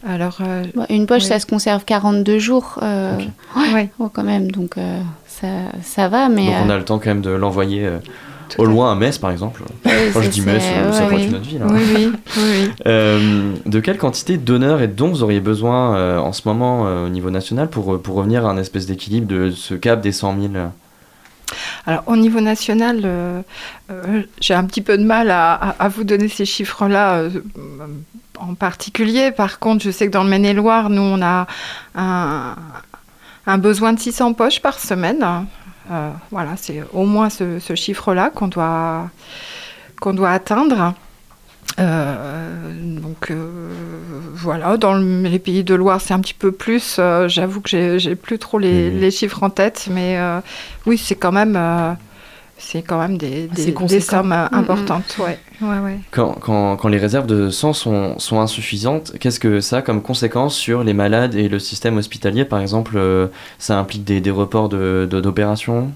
alors, euh, bon, une poche, oui. ça se conserve 42 jours, euh, okay. ouais, oh, quand même, donc euh, ça, ça va. Mais donc on a le temps quand même de l'envoyer au loin à Metz, par exemple. Oui, Quand je dis Metz, ouais, ça oui. une autre ville. Hein. Oui, oui. oui. (laughs) de quelle quantité de donneurs et de dons vous auriez besoin en ce moment au niveau national pour, pour revenir à un espèce d'équilibre de ce cap des 100 000 alors au niveau national, euh, euh, j'ai un petit peu de mal à, à, à vous donner ces chiffres-là. Euh, en particulier. Par contre, je sais que dans le Maine-et-Loire, nous, on a un, un, besoin de 600 poches par semaine. Euh, voilà, c'est au moins ce, ce chiffre-là qu'on doit, qu'on doit atteindre. Euh, donc euh, voilà, dans les pays de Loire, c'est un petit peu plus. Euh, j'avoue que j'ai plus trop les, mmh. les, chiffres en tête, mais oui, c'est quand même c'est quand même des, des, des sommes mm, mm. importantes. Ouais. Ouais, ouais. Quand, quand, quand, les réserves de sang sont, sont insuffisantes, qu'est-ce que ça a comme conséquence sur les malades et le système hospitalier Par exemple, euh, ça implique des, des reports d'opérations de,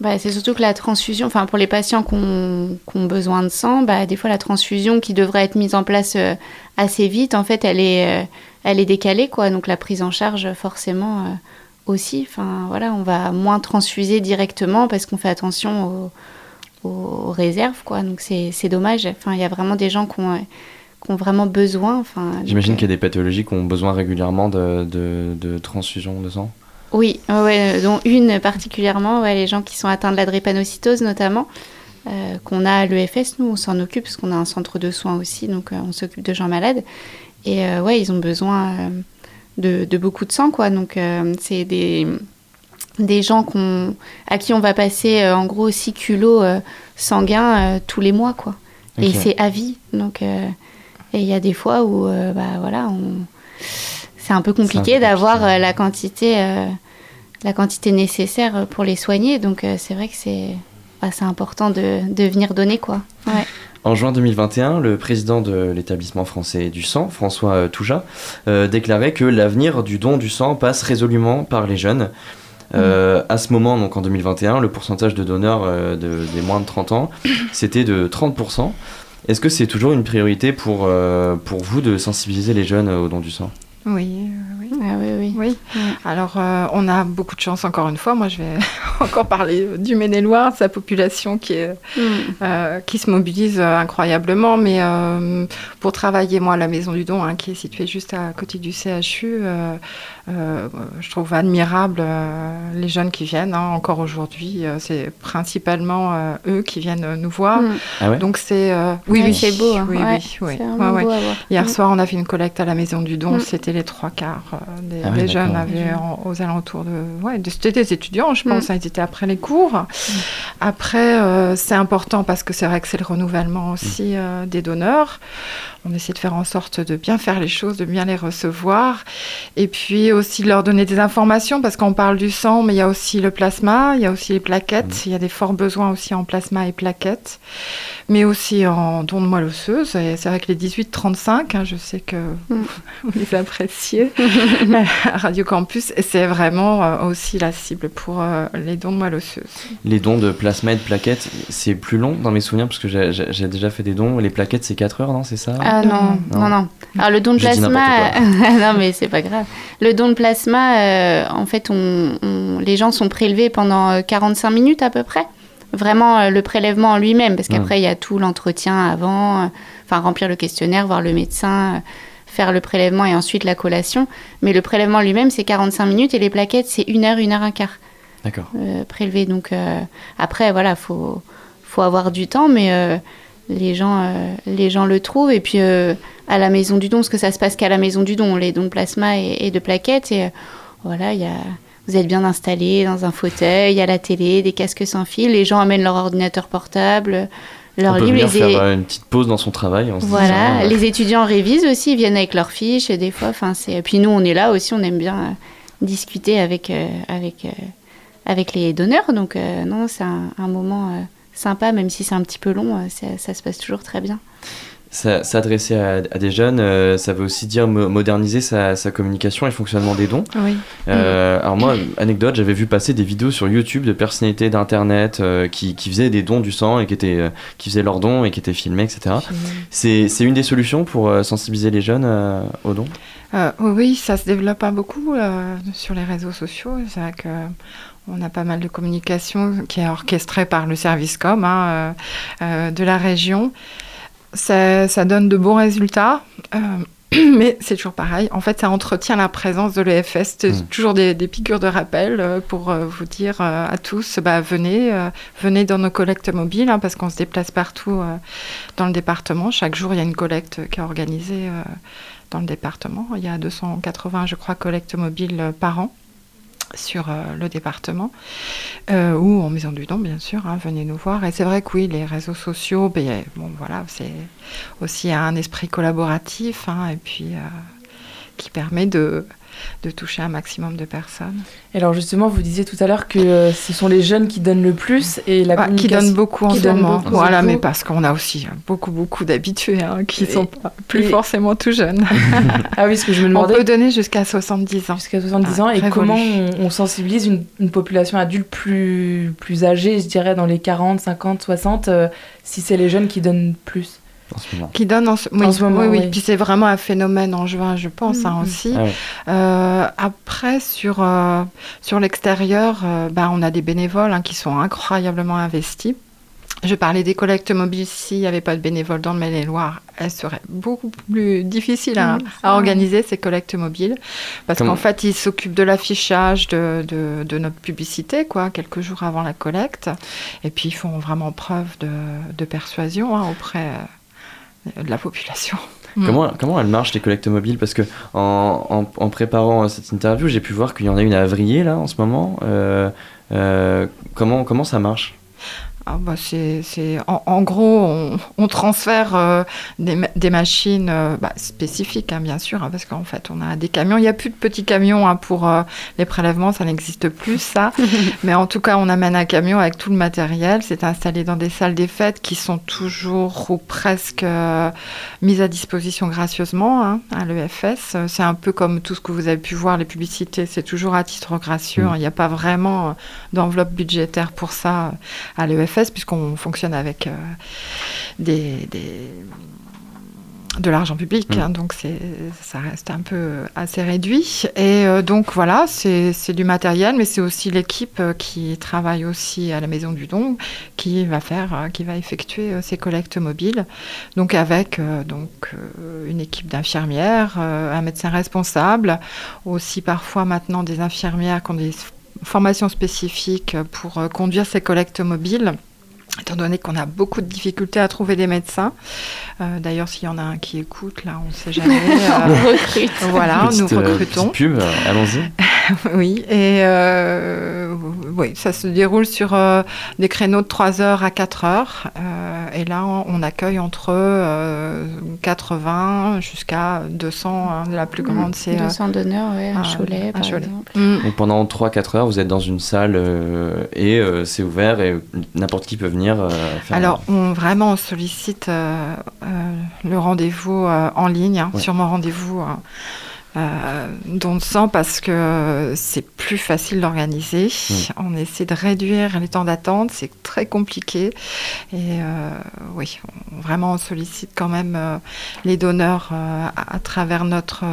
bah, c'est surtout que la transfusion, enfin pour les patients qui ont, qui ont besoin de sang, bah, des fois la transfusion qui devrait être mise en place euh, assez vite, en fait, elle est, euh, elle est décalée, quoi. Donc la prise en charge, forcément, aussi. Enfin, voilà, on va moins transfuser directement parce qu'on fait attention aux, aux, réserves, quoi. Donc c'est dommage. Enfin, il y a vraiment des gens qui ont, qui ont vraiment besoin. Enfin, J'imagine qu'il y a des pathologies qui ont besoin régulièrement de, de, de transfusion de sang. Oui, ouais, dont une particulièrement, ouais, les gens qui sont atteints de la drépanocytose notamment. Euh, qu'on a à l'EFS, nous on s'en occupe parce qu'on a un centre de soins aussi, donc euh, on s'occupe de gens malades. Et euh, ouais, ils ont besoin de, beaucoup de sang, quoi. Donc, euh, c'est des, des gens à qui on va passer euh, en gros 6 kilos euh, sanguins tous les mois, quoi. Et c'est à vie. Donc, et il y a des fois où, bah voilà, on... c'est un peu compliqué d'avoir la quantité, la quantité nécessaire pour les soigner. Donc, c'est vrai que c'est, bah, important de, de venir donner, quoi. Ouais. En juin 2021, le président de l'établissement français du sang, François euh, Touja, euh, déclarait que l'avenir du don du sang passe résolument par les jeunes. Euh, à ce moment, donc en 2021, le pourcentage de donneurs des moins de 30 ans, (coughs) c'était de 30%. Est-ce que c'est toujours une priorité pour vous de sensibiliser les jeunes au don du sang? Oui, oui. Ah oui, oui. Alors, euh, on a beaucoup de chance, encore une fois. Moi, je vais (laughs) encore parler du Maine-et-Loire, sa population qui, est, mm. euh, qui se mobilise euh, incroyablement. Mais pour travailler, moi, à la Maison du Don, hein, qui est située juste à côté du CHU, je trouve admirable les jeunes qui viennent. Hein, encore aujourd'hui, c'est principalement eux qui viennent nous voir. Mm. Ah Donc, c'est. oui, oui, c'est beau. Hein. Oui, oui, oui. Hier mm. soir, on a fait une collecte à la Maison du Don. C'était les trois quarts euh, des, ah jeunes avaient aux alentours de. Ouais, c'était des étudiants, je pense. Mm. Hein, ils étaient après les cours. Mm. Après, euh, c'est important parce que c'est vrai que c'est le renouvellement aussi mm. euh, des donneurs. On essaie de faire en sorte de bien faire les choses, de bien les recevoir. Et puis aussi de leur donner des informations parce qu'on parle du sang, mais il y a aussi le plasma, il y a aussi les plaquettes. Il y a des forts besoins aussi en plasma et plaquettes, mais aussi en dons de moelle osseuse. Et c'est vrai que les 18-35, hein, je sais que (laughs) vous les appréciez (laughs) à Radio Campus, et c'est vraiment euh, aussi la cible pour euh, les dons de moelle osseuse. Les dons de plasma et de plaquettes, c'est plus long dans mes souvenirs parce que j'ai déjà fait des dons. Les plaquettes, c'est 4 heures, non C'est ça? Ah non, non, non. Alors le don de plasma, (laughs) non mais c'est pas grave. Le don de plasma, euh, en fait, on, les gens sont prélevés pendant 45 euh, minutes à peu près. Vraiment euh, le prélèvement en lui-même, parce qu'après il y a tout l'entretien avant, enfin remplir le questionnaire, voir le médecin, faire le prélèvement et ensuite la collation. Mais le prélèvement lui-même c'est 45 minutes et les plaquettes c'est une heure, une heure un quart. D'accord. prélevé. Donc après voilà, faut faut avoir du temps, mais les gens, euh, les gens le trouvent. Et puis euh, à la maison du don, parce que ça se passe qu'à la maison du don, les dons de plasma et, de plaquettes. Et euh, voilà, il y a, vous êtes bien installé dans un fauteuil, il y a la télé, des casques sans fil. Les gens amènent leur ordinateur portable. Leur On peut livre, les faire une petite pause dans son travail. voilà, les étudiants révisent aussi, ils viennent avec leurs fiches et des fois. Enfin, c'est. Puis nous, on est là aussi, on aime bien discuter avec avec avec les donneurs. Donc non, c'est un, un, moment sympa, même si c'est un petit peu long, euh, ça, se passe toujours très bien. S'adresser à, des jeunes, euh, ça veut aussi dire moderniser sa, communication et le fonctionnement des dons. Oui. Euh, alors moi, anecdote, j'avais vu passer des vidéos sur YouTube de personnalités d'Internet qui, faisaient des dons du sang et qui, étaient, qui faisaient leurs dons et qui étaient filmés, etc. C'est une des solutions pour sensibiliser les jeunes aux dons? Oui, ça se développe pas beaucoup sur les réseaux sociaux. C'est vrai que on a pas mal de communication qui est orchestrée par le service com hein, euh, euh, de la région. Ça, donne de bons résultats. Euh, (clears throat) Mais c'est toujours pareil. En fait, ça entretient la présence de l'EFS. C'est Mm. toujours des, des piqûres de rappel euh, pour euh, vous dire à tous, bah, venez, euh, venez dans nos collectes mobiles, hein, parce qu'on se déplace partout euh, dans le département. Chaque jour, il y a une collecte qui est organisée euh, dans le département. Il y a 280, je crois, collectes mobiles par an sur euh, le département euh, ou en maison du don bien sûr hein, venez nous voir. Et c'est vrai que oui les réseaux sociaux ben, bon voilà c'est aussi un esprit collaboratif hein, et puis euh, qui permet de, de toucher un maximum de personnes. Et alors justement, vous disiez tout à l'heure que euh, ce sont les jeunes qui donnent le plus et la Ouais, qui donnent beaucoup en ce moment. beaucoup. Voilà, mais parce qu'on a aussi beaucoup, beaucoup d'habitués hein, qui Et- sont pas plus et- forcément tout jeunes. (laughs) Ah oui, ce que je me On demandais. peut donner jusqu'à 70 ans. Jusqu'à 70 Ah, ans, et révolu. comment on, on sensibilise une, une population adulte plus, plus âgée, je dirais dans les 40, 50, 60, euh, si c'est les jeunes qui donnent plus? En ce moment. Qui donne en ce, oui, En ce moment, oui, oui. oui. Puis c'est vraiment un phénomène en juin, je pense, hein, Mhm. aussi. Ah ouais. Euh, après, sur, euh, sur l'extérieur, euh, bah, on a des bénévoles hein, qui sont incroyablement investis. Je parlais des collectes mobiles. S'il n'y avait pas de bénévoles dans le Maine-et-Loire, elles seraient beaucoup plus difficiles à, Mhm, vrai. organiser, ces collectes mobiles. Parce qu'en fait, ils s'occupent de l'affichage de, de, de notre publicité, quoi, quelques jours avant la collecte. Et puis, ils font vraiment preuve de, de persuasion hein, auprès euh, de la population. Mm. Comment, comment elle marche les collectes mobiles? Parce que en, en, en préparant cette interview, j'ai pu voir qu'il y en a une à Avrier là en ce moment. Euh, euh, comment, comment ça marche? Ah bah c'est, en, en gros, on, on transfère euh, des, ma- des machines euh, bah, spécifiques, hein, bien sûr, hein, parce qu'en fait, on a des camions. Il n'y a plus de petits camions hein, pour euh, les prélèvements, ça n'existe plus, ça. (laughs) Mais en tout cas, on amène un camion avec tout le matériel. C'est installé dans des salles des fêtes qui sont toujours ou presque mises à disposition gracieusement à l'EFS. C'est un peu comme tout ce que vous avez pu voir, les publicités, c'est toujours à titre gracieux. Mm. Il n'y a pas vraiment d'enveloppe budgétaire pour ça à l'EFS, puisqu'on fonctionne avec euh, des, des- de l'argent public, Mm. hein, donc c'est, ça reste un peu assez réduit. Et euh, donc voilà, c'est, c'est du matériel, mais c'est aussi l'équipe euh, qui travaille aussi à la Maison du Don qui va faire, euh, qui va effectuer euh, ces collectes mobiles. Donc avec euh, donc euh, une équipe d'infirmières, euh, un médecin responsable, aussi parfois maintenant des infirmières qui ont des f- formations spécifiques pour euh, conduire ces collectes mobiles. Étant donné qu'on a beaucoup de difficultés à trouver des médecins. Euh, D'ailleurs, s'il y en a un qui écoute, là, on ne sait jamais. (laughs) euh, On recrute. voilà, nous Petite, recrutons. petite pub, euh, allons-y. (laughs) Oui, et euh, oui, ça se déroule sur euh, des créneaux de 3 heures à 4 heures. euh, et là, on, on accueille entre euh, 80 jusqu'à 200. hein, la plus grande, c'est. euh, 200 donneurs, ouais, ah, un Cholet, un par Cholet. exemple. mm, Donc pendant 3-4 heures, vous êtes dans une salle euh, et euh, c'est ouvert et n'importe qui peut venir euh, faire. Alors, on, vraiment, on sollicite euh, euh, le rendez-vous euh, en ligne, hein, Ouais. sur mon rendez-vous. euh, euh, don de sang parce que c'est plus facile d'organiser. On essaie de réduire les temps d'attente, c'est très compliqué. Et euh, oui, on- vraiment on sollicite quand même euh, les donneurs euh, à, à travers notre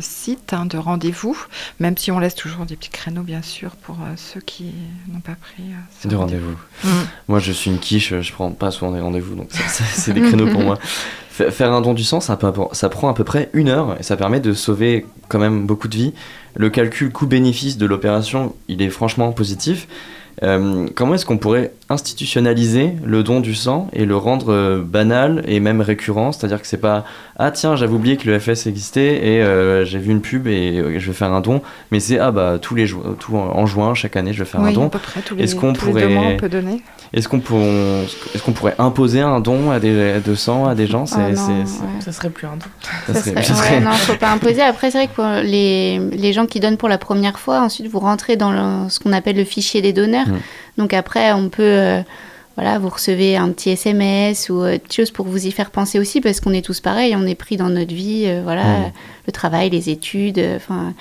site hein, de rendez-vous, même si on laisse toujours des petits créneaux bien sûr pour ceux qui n'ont pas pris ce de rendez-vous. Mm. Moi, je suis une quiche, je prends pas souvent des rendez-vous, donc c'est des créneaux pour (laughs) moi. Fa- Faire un don du sang, ça prend à peu près une heure et ça permet de sauver quand même beaucoup de vies. Le calcul coût-bénéfice de l'opération, il est franchement positif. Euh, comment est-ce qu'on pourrait institutionnaliser le don du sang et le rendre euh, banal et même récurrent? C'est-à-dire que c'est pas ah tiens j'avais oublié que le FS existait et euh, j'ai vu une pub et euh, je vais faire un don, mais c'est ah bah tous les jours, tout en, en juin chaque année je vais faire Oui, un don. à peu près tous les, Est-ce qu'on tous les deux pourrait- mois on peut donner. Est-ce qu'on pour- est-ce qu'on pourrait imposer un don à des, de sang à des gens? C'est- Oh ouais. Ça serait plus un don. ça Ça serait- serait- ça serait- ouais, non, faut pas imposer. Après, c'est vrai que pour les, les gens qui donnent pour la première fois, ensuite vous rentrez dans le- ce qu'on appelle le fichier des donneurs. Mm. Donc après, on peut, euh, voilà, vous recevez un petit SMS ou euh, des choses pour vous y faire penser aussi, parce qu'on est tous pareils, on est pris dans notre vie, euh, voilà, Mm. le travail, les études, euh, enfin.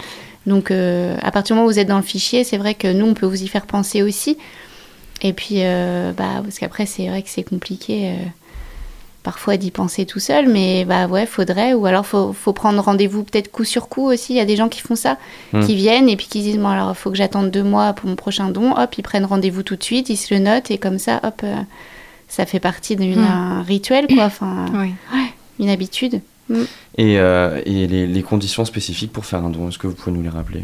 donc, euh, à partir du moment où vous êtes dans le fichier, c'est vrai que nous, on peut vous y faire penser aussi. Et puis, euh, bah, parce qu'après, c'est vrai que c'est compliqué. Parfois d'y penser tout seul, mais bah ouais, faudrait, ou alors faut, faut prendre rendez-vous peut-être coup sur coup aussi. Il y a des gens qui font ça, Mm. qui viennent et puis qui disent bon alors il faut que j'attende deux mois pour mon prochain don. Hop, ils prennent rendez-vous tout de suite, ils se le notent et comme ça, hop, euh, ça fait partie d'un Mm. rituel quoi, enfin (coughs) Oui. une habitude. Mm. Et, euh, et les, les conditions spécifiques pour faire un don, est-ce que vous pouvez nous les rappeler?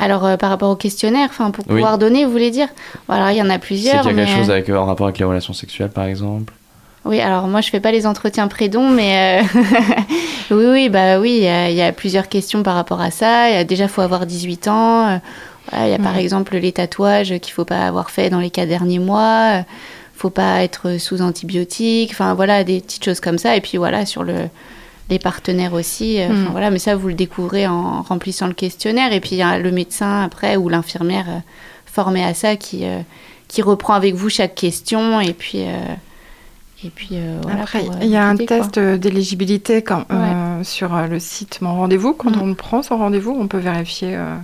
Alors, euh, par rapport au questionnaire, enfin, pour Oui. pouvoir donner, vous voulez dire? Voilà, il y en a C'est plusieurs. qu'il y a quelque mais, chose avec, euh, en rapport avec les relations sexuelles, par exemple? Oui, alors moi, je fais pas les entretiens prédons, mais euh, (laughs) oui, oui, bah oui, il y, a- il y a plusieurs questions par rapport à ça. Il y a, déjà, faut avoir 18 ans. Euh, voilà, Il y a par Mhm. exemple les tatouages qu'il faut pas avoir fait dans les quatre derniers mois. Euh, faut pas être sous antibiotiques. Enfin, voilà, des petites choses comme ça. Et puis voilà, sur le les partenaires aussi. Mhm. voilà, mais ça, vous le découvrez en remplissant le questionnaire. Et puis, il y a le médecin après ou l'infirmière formée à ça qui, qui reprend avec vous chaque question. Et puis, et puis euh, voilà. Après, pour, euh, il y a un test d'éligibilité quand- euh, sur le site Mon Rendez-vous. Quand Mm. on prend son rendez-vous, on peut vérifier euh,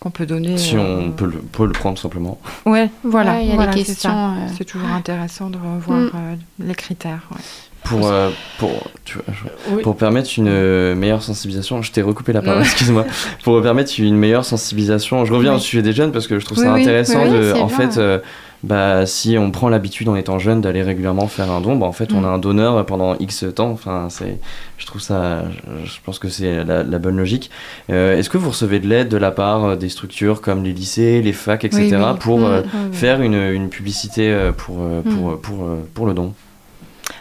qu'on peut donner. Si euh, on peut le, peut le prendre simplement. Ouais, voilà. Ouais, il y a voilà, les questions. euh, C'est toujours intéressant de revoir Mm. euh, les critères. ouais. Pour, euh, pour, tu vois, je- Oui. pour permettre une meilleure sensibilisation, je t'ai recoupé la parole, Ouais. excuse-moi. (laughs) Pour permettre une meilleure sensibilisation, je reviens Oui. au sujet des jeunes parce que je trouve Oui, ça oui, intéressant oui, de, en bien, fait, euh, bah, si on prend l'habitude en étant jeune d'aller régulièrement faire un don, bah, en fait, on Mm. a un donneur pendant X temps. Enfin, c'est, je trouve ça, je, pense que c'est la, la bonne logique. Euh, est-ce que vous recevez de l'aide de la part euh, des structures comme les lycées, les facs, etc. Oui, oui. pour Mm, euh, oui, oui. faire une, une publicité pour, pour, Mm. pour, pour le don?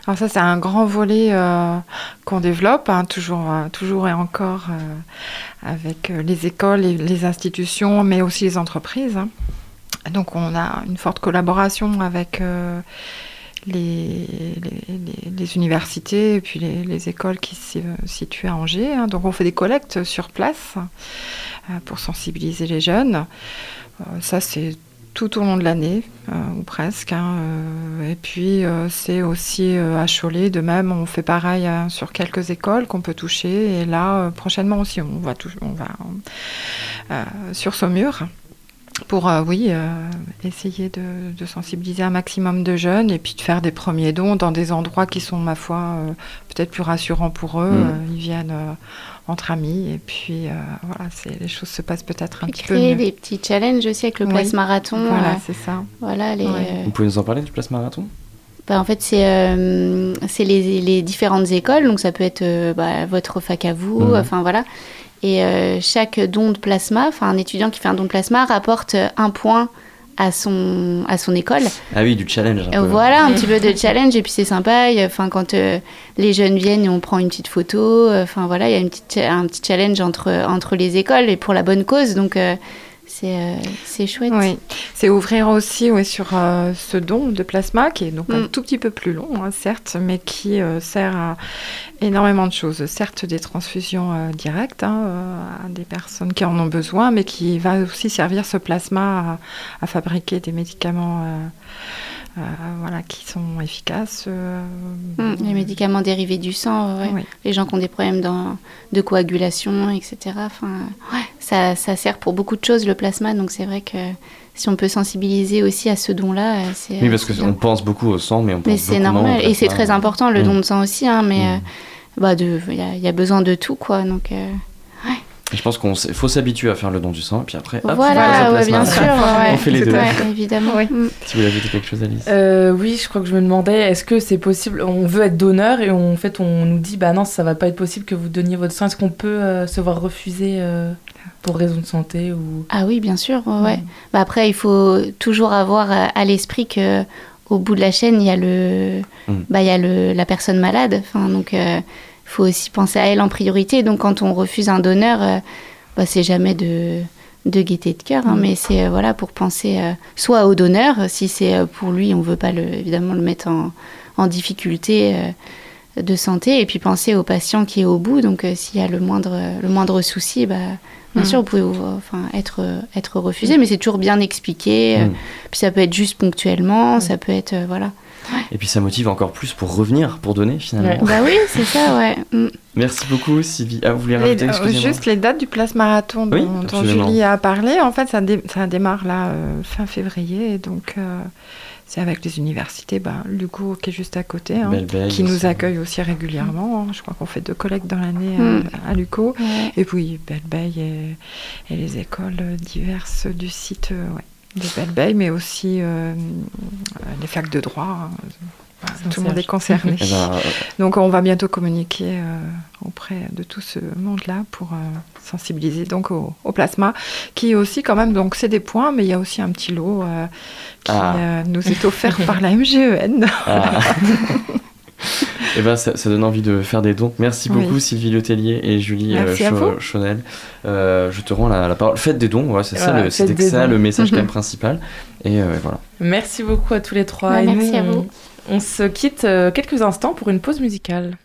Alors ça, c'est un grand volet euh, qu'on développe, hein, toujours, euh, toujours et encore euh, avec les écoles et les institutions, mais aussi les entreprises. hein. Donc on a une forte collaboration avec euh, les, universités et puis les, les écoles qui se situent à Angers. hein. Donc on fait des collectes sur place euh, pour sensibiliser les jeunes. Euh, ça, c'est tout au long de l'année, ou presque. hein, et puis, c'est aussi à Cholet, de même, on fait pareil sur quelques écoles qu'on peut toucher. Et là, prochainement aussi, on va, on va sur Saumur pour, euh, oui, euh, essayer de, de sensibiliser un maximum de jeunes et puis de faire des premiers dons dans des endroits qui sont, ma foi, euh, peut-être plus rassurants pour eux. Mm. Ils viennent euh, entre amis et puis, euh, voilà, c'est- les choses se passent peut-être un Et petit peu créer mieux. des petits challenges aussi avec le Oui. place marathon. Voilà, euh, c'est ça. voilà les, Ouais. euh, Vous pouvez nous en parler du place marathon? Bah, en fait, c'est euh, c'est les, les différentes écoles. Donc, ça peut être euh, bah, votre fac à vous. Mhm. Enfin, voilà. Et euh, chaque don de plasma, enfin, un étudiant qui fait un don de plasma rapporte euh, un point à son, à son école. Ah oui, du challenge. un peu. Voilà, un petit peu de challenge. Et puis, c'est sympa. Enfin, quand euh, les jeunes viennent et on prend une petite photo. Enfin, voilà, il y a une petite, un petit challenge entre, entre les écoles et pour la bonne cause. Donc, euh, c'est euh, c'est chouette. Oui, c'est ouvrir aussi sur euh, ce don de plasma qui est donc un Mm. tout petit peu plus long, hein, certes, mais qui euh, sert à énormément de choses. Certes, des transfusions directes hein, à des personnes qui en ont besoin, mais qui va aussi servir ce plasma à, à fabriquer des médicaments euh, euh, voilà, qui sont efficaces. euh, Mm, les médicaments dérivés du sang, ouais. Oui. les gens qui ont des problèmes dans- de coagulation, etc. Enfin, ouais, ça, ça sert pour beaucoup de choses le plasma, donc c'est vrai que si on peut sensibiliser aussi à ce don-là, euh, c'est. Oui, parce qu'on pense beaucoup au sang, mais on pense Mais c'est beaucoup moins au normal et c'est très important le Mm. don de sang aussi, hein, mais Mm. euh, bah de, il y, y a besoin de tout quoi, donc. Euh, Et je pense qu'il faut s'habituer à faire le don du sang, et puis après, hop, voilà, ouais, bien sûr, (laughs) ouais, On fait les deux. ouais, évidemment. Oui. Mm. Si vous voulez ajouter quelque chose, Alice. Euh, oui, je crois que je me demandais, est-ce que c'est possible On veut être donneur et on- en fait on nous dit, bah non, ça va pas être possible que vous donniez votre sang. Est-ce qu'on peut euh, se voir refuser euh, pour raison de santé ou? Ah oui, bien sûr. ouais, ouais. Mm. Bah après, il faut toujours avoir à, à l'esprit que au bout de la chaîne, il y a le, Mm. bah, il y a le, la personne malade. Enfin, donc, faut aussi penser à elle en priorité. Donc, quand on refuse un donneur, euh, bah, c'est jamais de de gaieté de cœur, hein, Mm. mais c'est euh, voilà pour penser euh, soit au donneur, si c'est pour lui, on veut pas le, évidemment le mettre en, en difficulté de santé, et puis penser au patient qui est au bout. Donc, s'il y a le moindre le moindre souci, bah Bien Mm. sûr, vous pouvez enfin, être, être refusé, mais c'est toujours bien expliqué. Mm. Puis ça peut être juste ponctuellement, ça peut être. euh, Et puis ça motive encore plus pour revenir, pour donner finalement. Ouais. Bah oui, c'est ça, ouais. (laughs) Mm. Merci beaucoup, Sylvie. Ah, vous voulez rajouter, euh, juste les dates du place marathon dont, Oui, dont absolument. Julie a parlé, en fait, ça, dé- ça démarre là euh, fin février, et donc euh, c'est avec les universités, bah, Lugo qui est juste à côté, hein, qui aussi. nous accueille aussi régulièrement. hein. Je crois qu'on fait deux collectes dans l'année euh, Mm. à Luco. Ouais. Et puis Belle-Beille et, et les écoles diverses du site euh, ouais, de Belle-Beille, mais aussi euh, euh, les facs de droit. hein. tout le monde est concerné. Eh ben, Donc on va bientôt communiquer euh, auprès de tout ce monde-là pour euh, sensibiliser donc au, au plasma, qui aussi quand même donc c'est des points, mais il y a aussi un petit lot euh, qui Ah. euh, nous est offert par la MGEN. Ah. (laughs) (laughs) Eh ben, ça, ça donne envie de faire des dons. Merci Oui. beaucoup Sylvie Letellier et Julie euh, Merci à Chau- vous. Chaunel. Euh, je te rends la, la parole. Faites des dons, ouais, c'est ça, le- ça dons. message quand même (laughs) principal. Et euh, voilà. Merci beaucoup à tous les trois. Bah, Et merci nous, à on- vous. On se quitte quelques instants pour une pause musicale.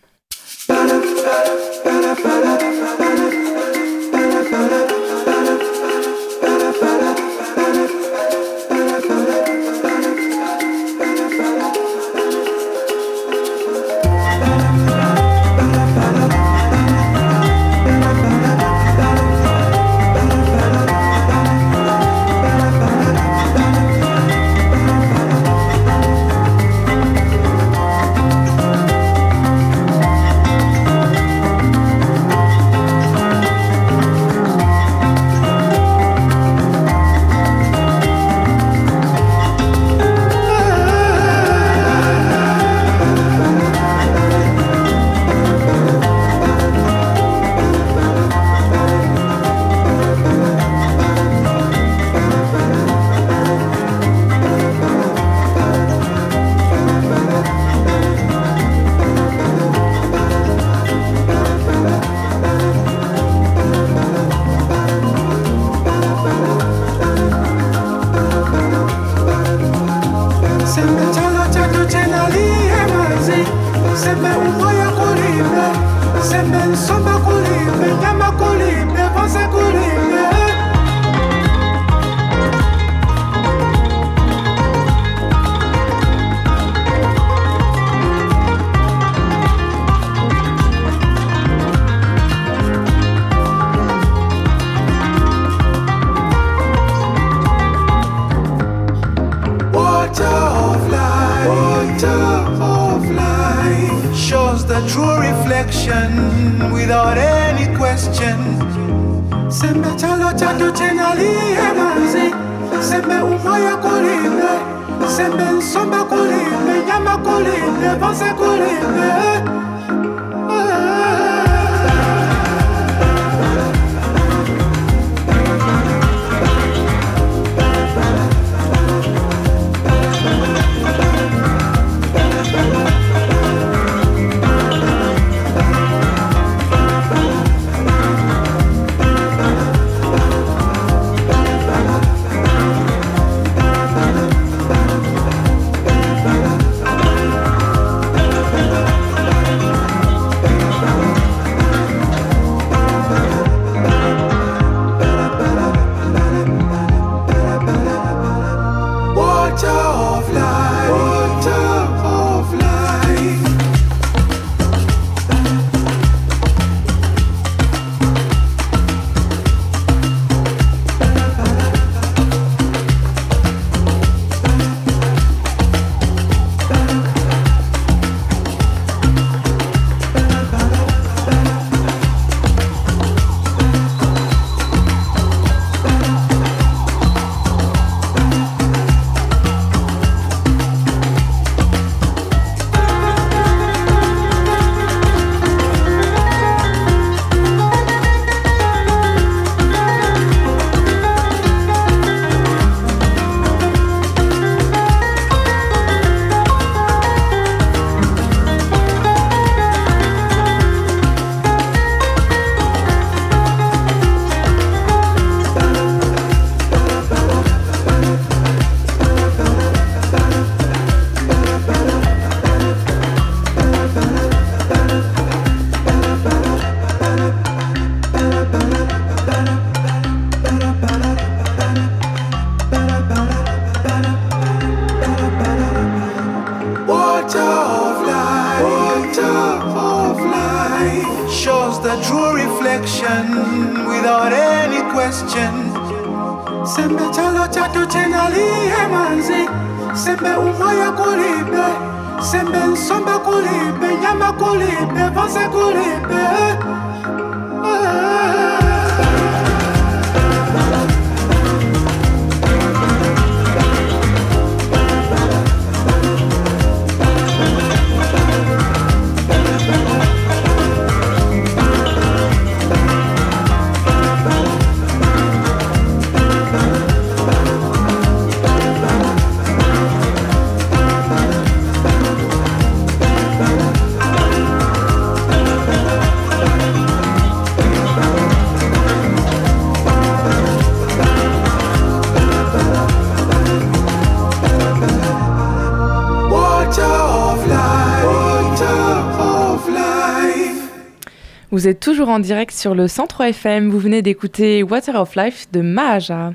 Vous êtes toujours en direct sur le 103 FM. Vous venez d'écouter Water of Life de Mahaja.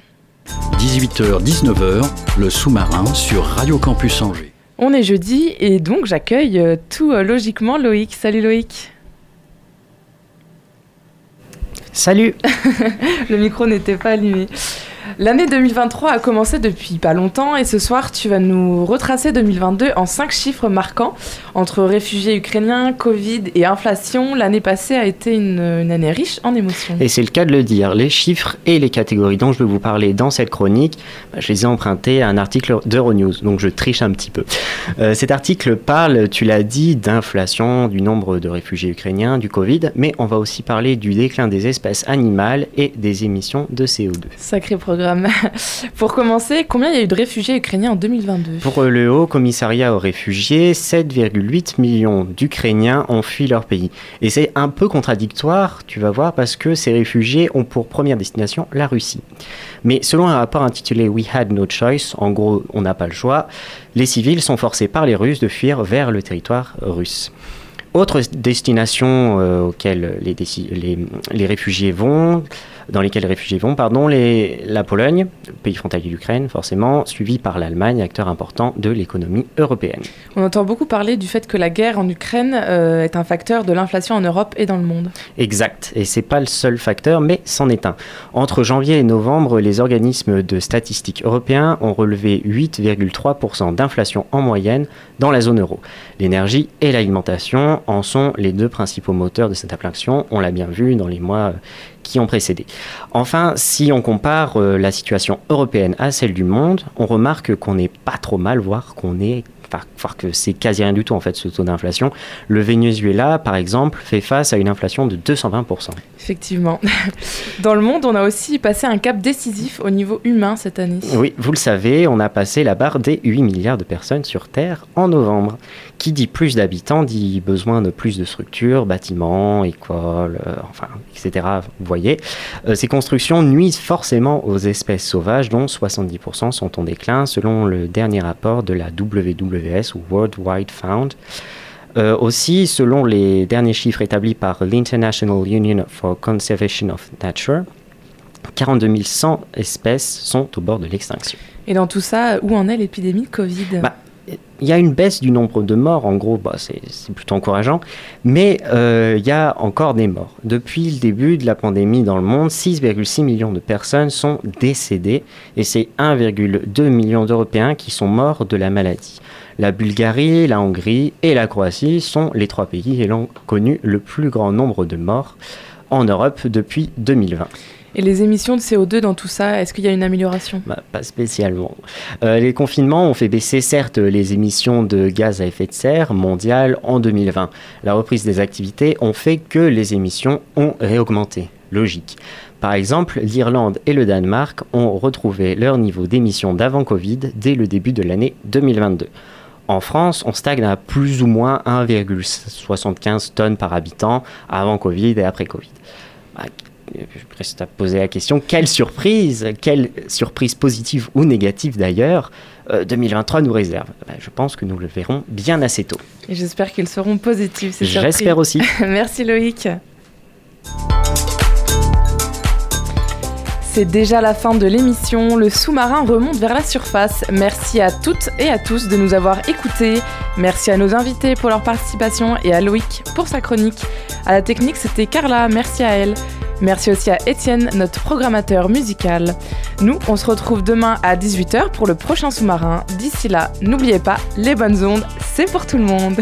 18h-19h, le sous-marin sur Radio Campus Angers. On est jeudi et donc j'accueille euh, tout euh, logiquement Loïc. Salut Loïc. Salut (laughs) Le micro n'était pas allumé. L'année 2023 a commencé depuis pas longtemps et ce soir tu vas nous retracer 2022 en cinq chiffres marquants. Entre réfugiés ukrainiens, Covid et inflation, l'année passée a été une, une année riche en émotions. Et c'est le cas de le dire, les chiffres et les catégories dont je vais vous parler dans cette chronique, bah, je les ai empruntés à un article d'Euronews, donc je triche un petit peu. Euh, cet article parle, tu l'as dit, d'inflation, du nombre de réfugiés ukrainiens, du Covid, mais on va aussi parler du déclin des espèces animales et des émissions de CO2. Sacré (laughs) Pour commencer, combien il y a eu de réfugiés ukrainiens en 2022 Pour le Haut Commissariat aux réfugiés, 7,8 millions d'Ukrainiens ont fui leur pays. Et c'est un peu contradictoire, tu vas voir, parce que ces réfugiés ont pour première destination la Russie. Mais selon un rapport intitulé We Had No Choice, en gros, on n'a pas le choix, les civils sont forcés par les Russes de fuir vers le territoire russe. Autre destination euh, auxquelles les, les, les réfugiés vont, dans lesquels les réfugiés vont, pardon, les, la Pologne, pays frontalier d'Ukraine forcément, suivi par l'Allemagne, acteur important de l'économie européenne. On entend beaucoup parler du fait que la guerre en Ukraine euh, est un facteur de l'inflation en Europe et dans le monde. Exact, et c'est pas le seul facteur, mais c'en est un. Entre janvier et novembre, les organismes de statistiques européens ont relevé 8,3% d'inflation en moyenne dans la zone euro. L'énergie et l'alimentation en sont les deux principaux moteurs de cette inflation, on l'a bien vu dans les mois qui ont précédé. Enfin, si on compare euh, la situation européenne à celle du monde, on remarque qu'on n'est pas trop mal, voire qu'on est voir que c'est quasi rien du tout en fait ce taux d'inflation. Le Venezuela, par exemple, fait face à une inflation de 220%. Effectivement. (laughs) Dans le monde, on a aussi passé un cap décisif au niveau humain cette année. Oui, vous le savez, on a passé la barre des 8 milliards de personnes sur Terre en novembre. Qui dit plus d'habitants dit besoin de plus de structures, bâtiments, écoles, euh, enfin, etc. Vous voyez, euh, ces constructions nuisent forcément aux espèces sauvages dont 70% sont en déclin selon le dernier rapport de la Ou World Wide Fund. Euh, aussi, selon les derniers chiffres établis par l'International Union for Conservation of Nature, 42 100 espèces sont au bord de l'extinction. Et dans tout ça, où en est l'épidémie de Covid? Bah, il y a une baisse du nombre de morts, en gros, bah, c'est plutôt encourageant, mais euh, il y a encore des morts. Depuis le début de la pandémie dans le monde, 6,6 millions de personnes sont décédées et c'est 1,2 million d'Européens qui sont morts de la maladie. La Bulgarie, la Hongrie et la Croatie sont les trois pays ayant connu le plus grand nombre de morts en Europe depuis 2020. Et les émissions de CO2 dans tout ça, est-ce qu'il y a une amélioration? Bah, Pas spécialement. Euh, les confinements ont fait baisser certes les émissions de gaz à effet de serre mondiales en 2020. La reprise des activités ont fait que les émissions ont réaugmenté. Logique. Par exemple, l'Irlande et le Danemark ont retrouvé leur niveau d'émissions d'avant Covid dès le début de l'année 2022. En France, on stagne à plus ou moins 1,75 tonnes par habitant avant Covid et après Covid. Bah, je reste à poser la question, quelle surprise, quelle surprise positive ou négative d'ailleurs, 2023 euh, nous réserve? Bah, Je pense que nous le verrons bien assez tôt. Et j'espère qu'elles seront positives, ces J'espère aussi. (laughs) Merci Loïc. C'est déjà la fin de l'émission, le sous-marin remonte vers la surface. Merci à toutes et à tous de nous avoir écoutés. Merci à nos invités pour leur participation et à Loïc pour sa chronique. À la technique, c'était Carla, merci à elle. Merci aussi à Étienne, notre programmateur musical. Nous, on se retrouve demain à 18h pour le prochain sous-marin. D'ici là, n'oubliez pas, les bonnes ondes, c'est pour tout le monde.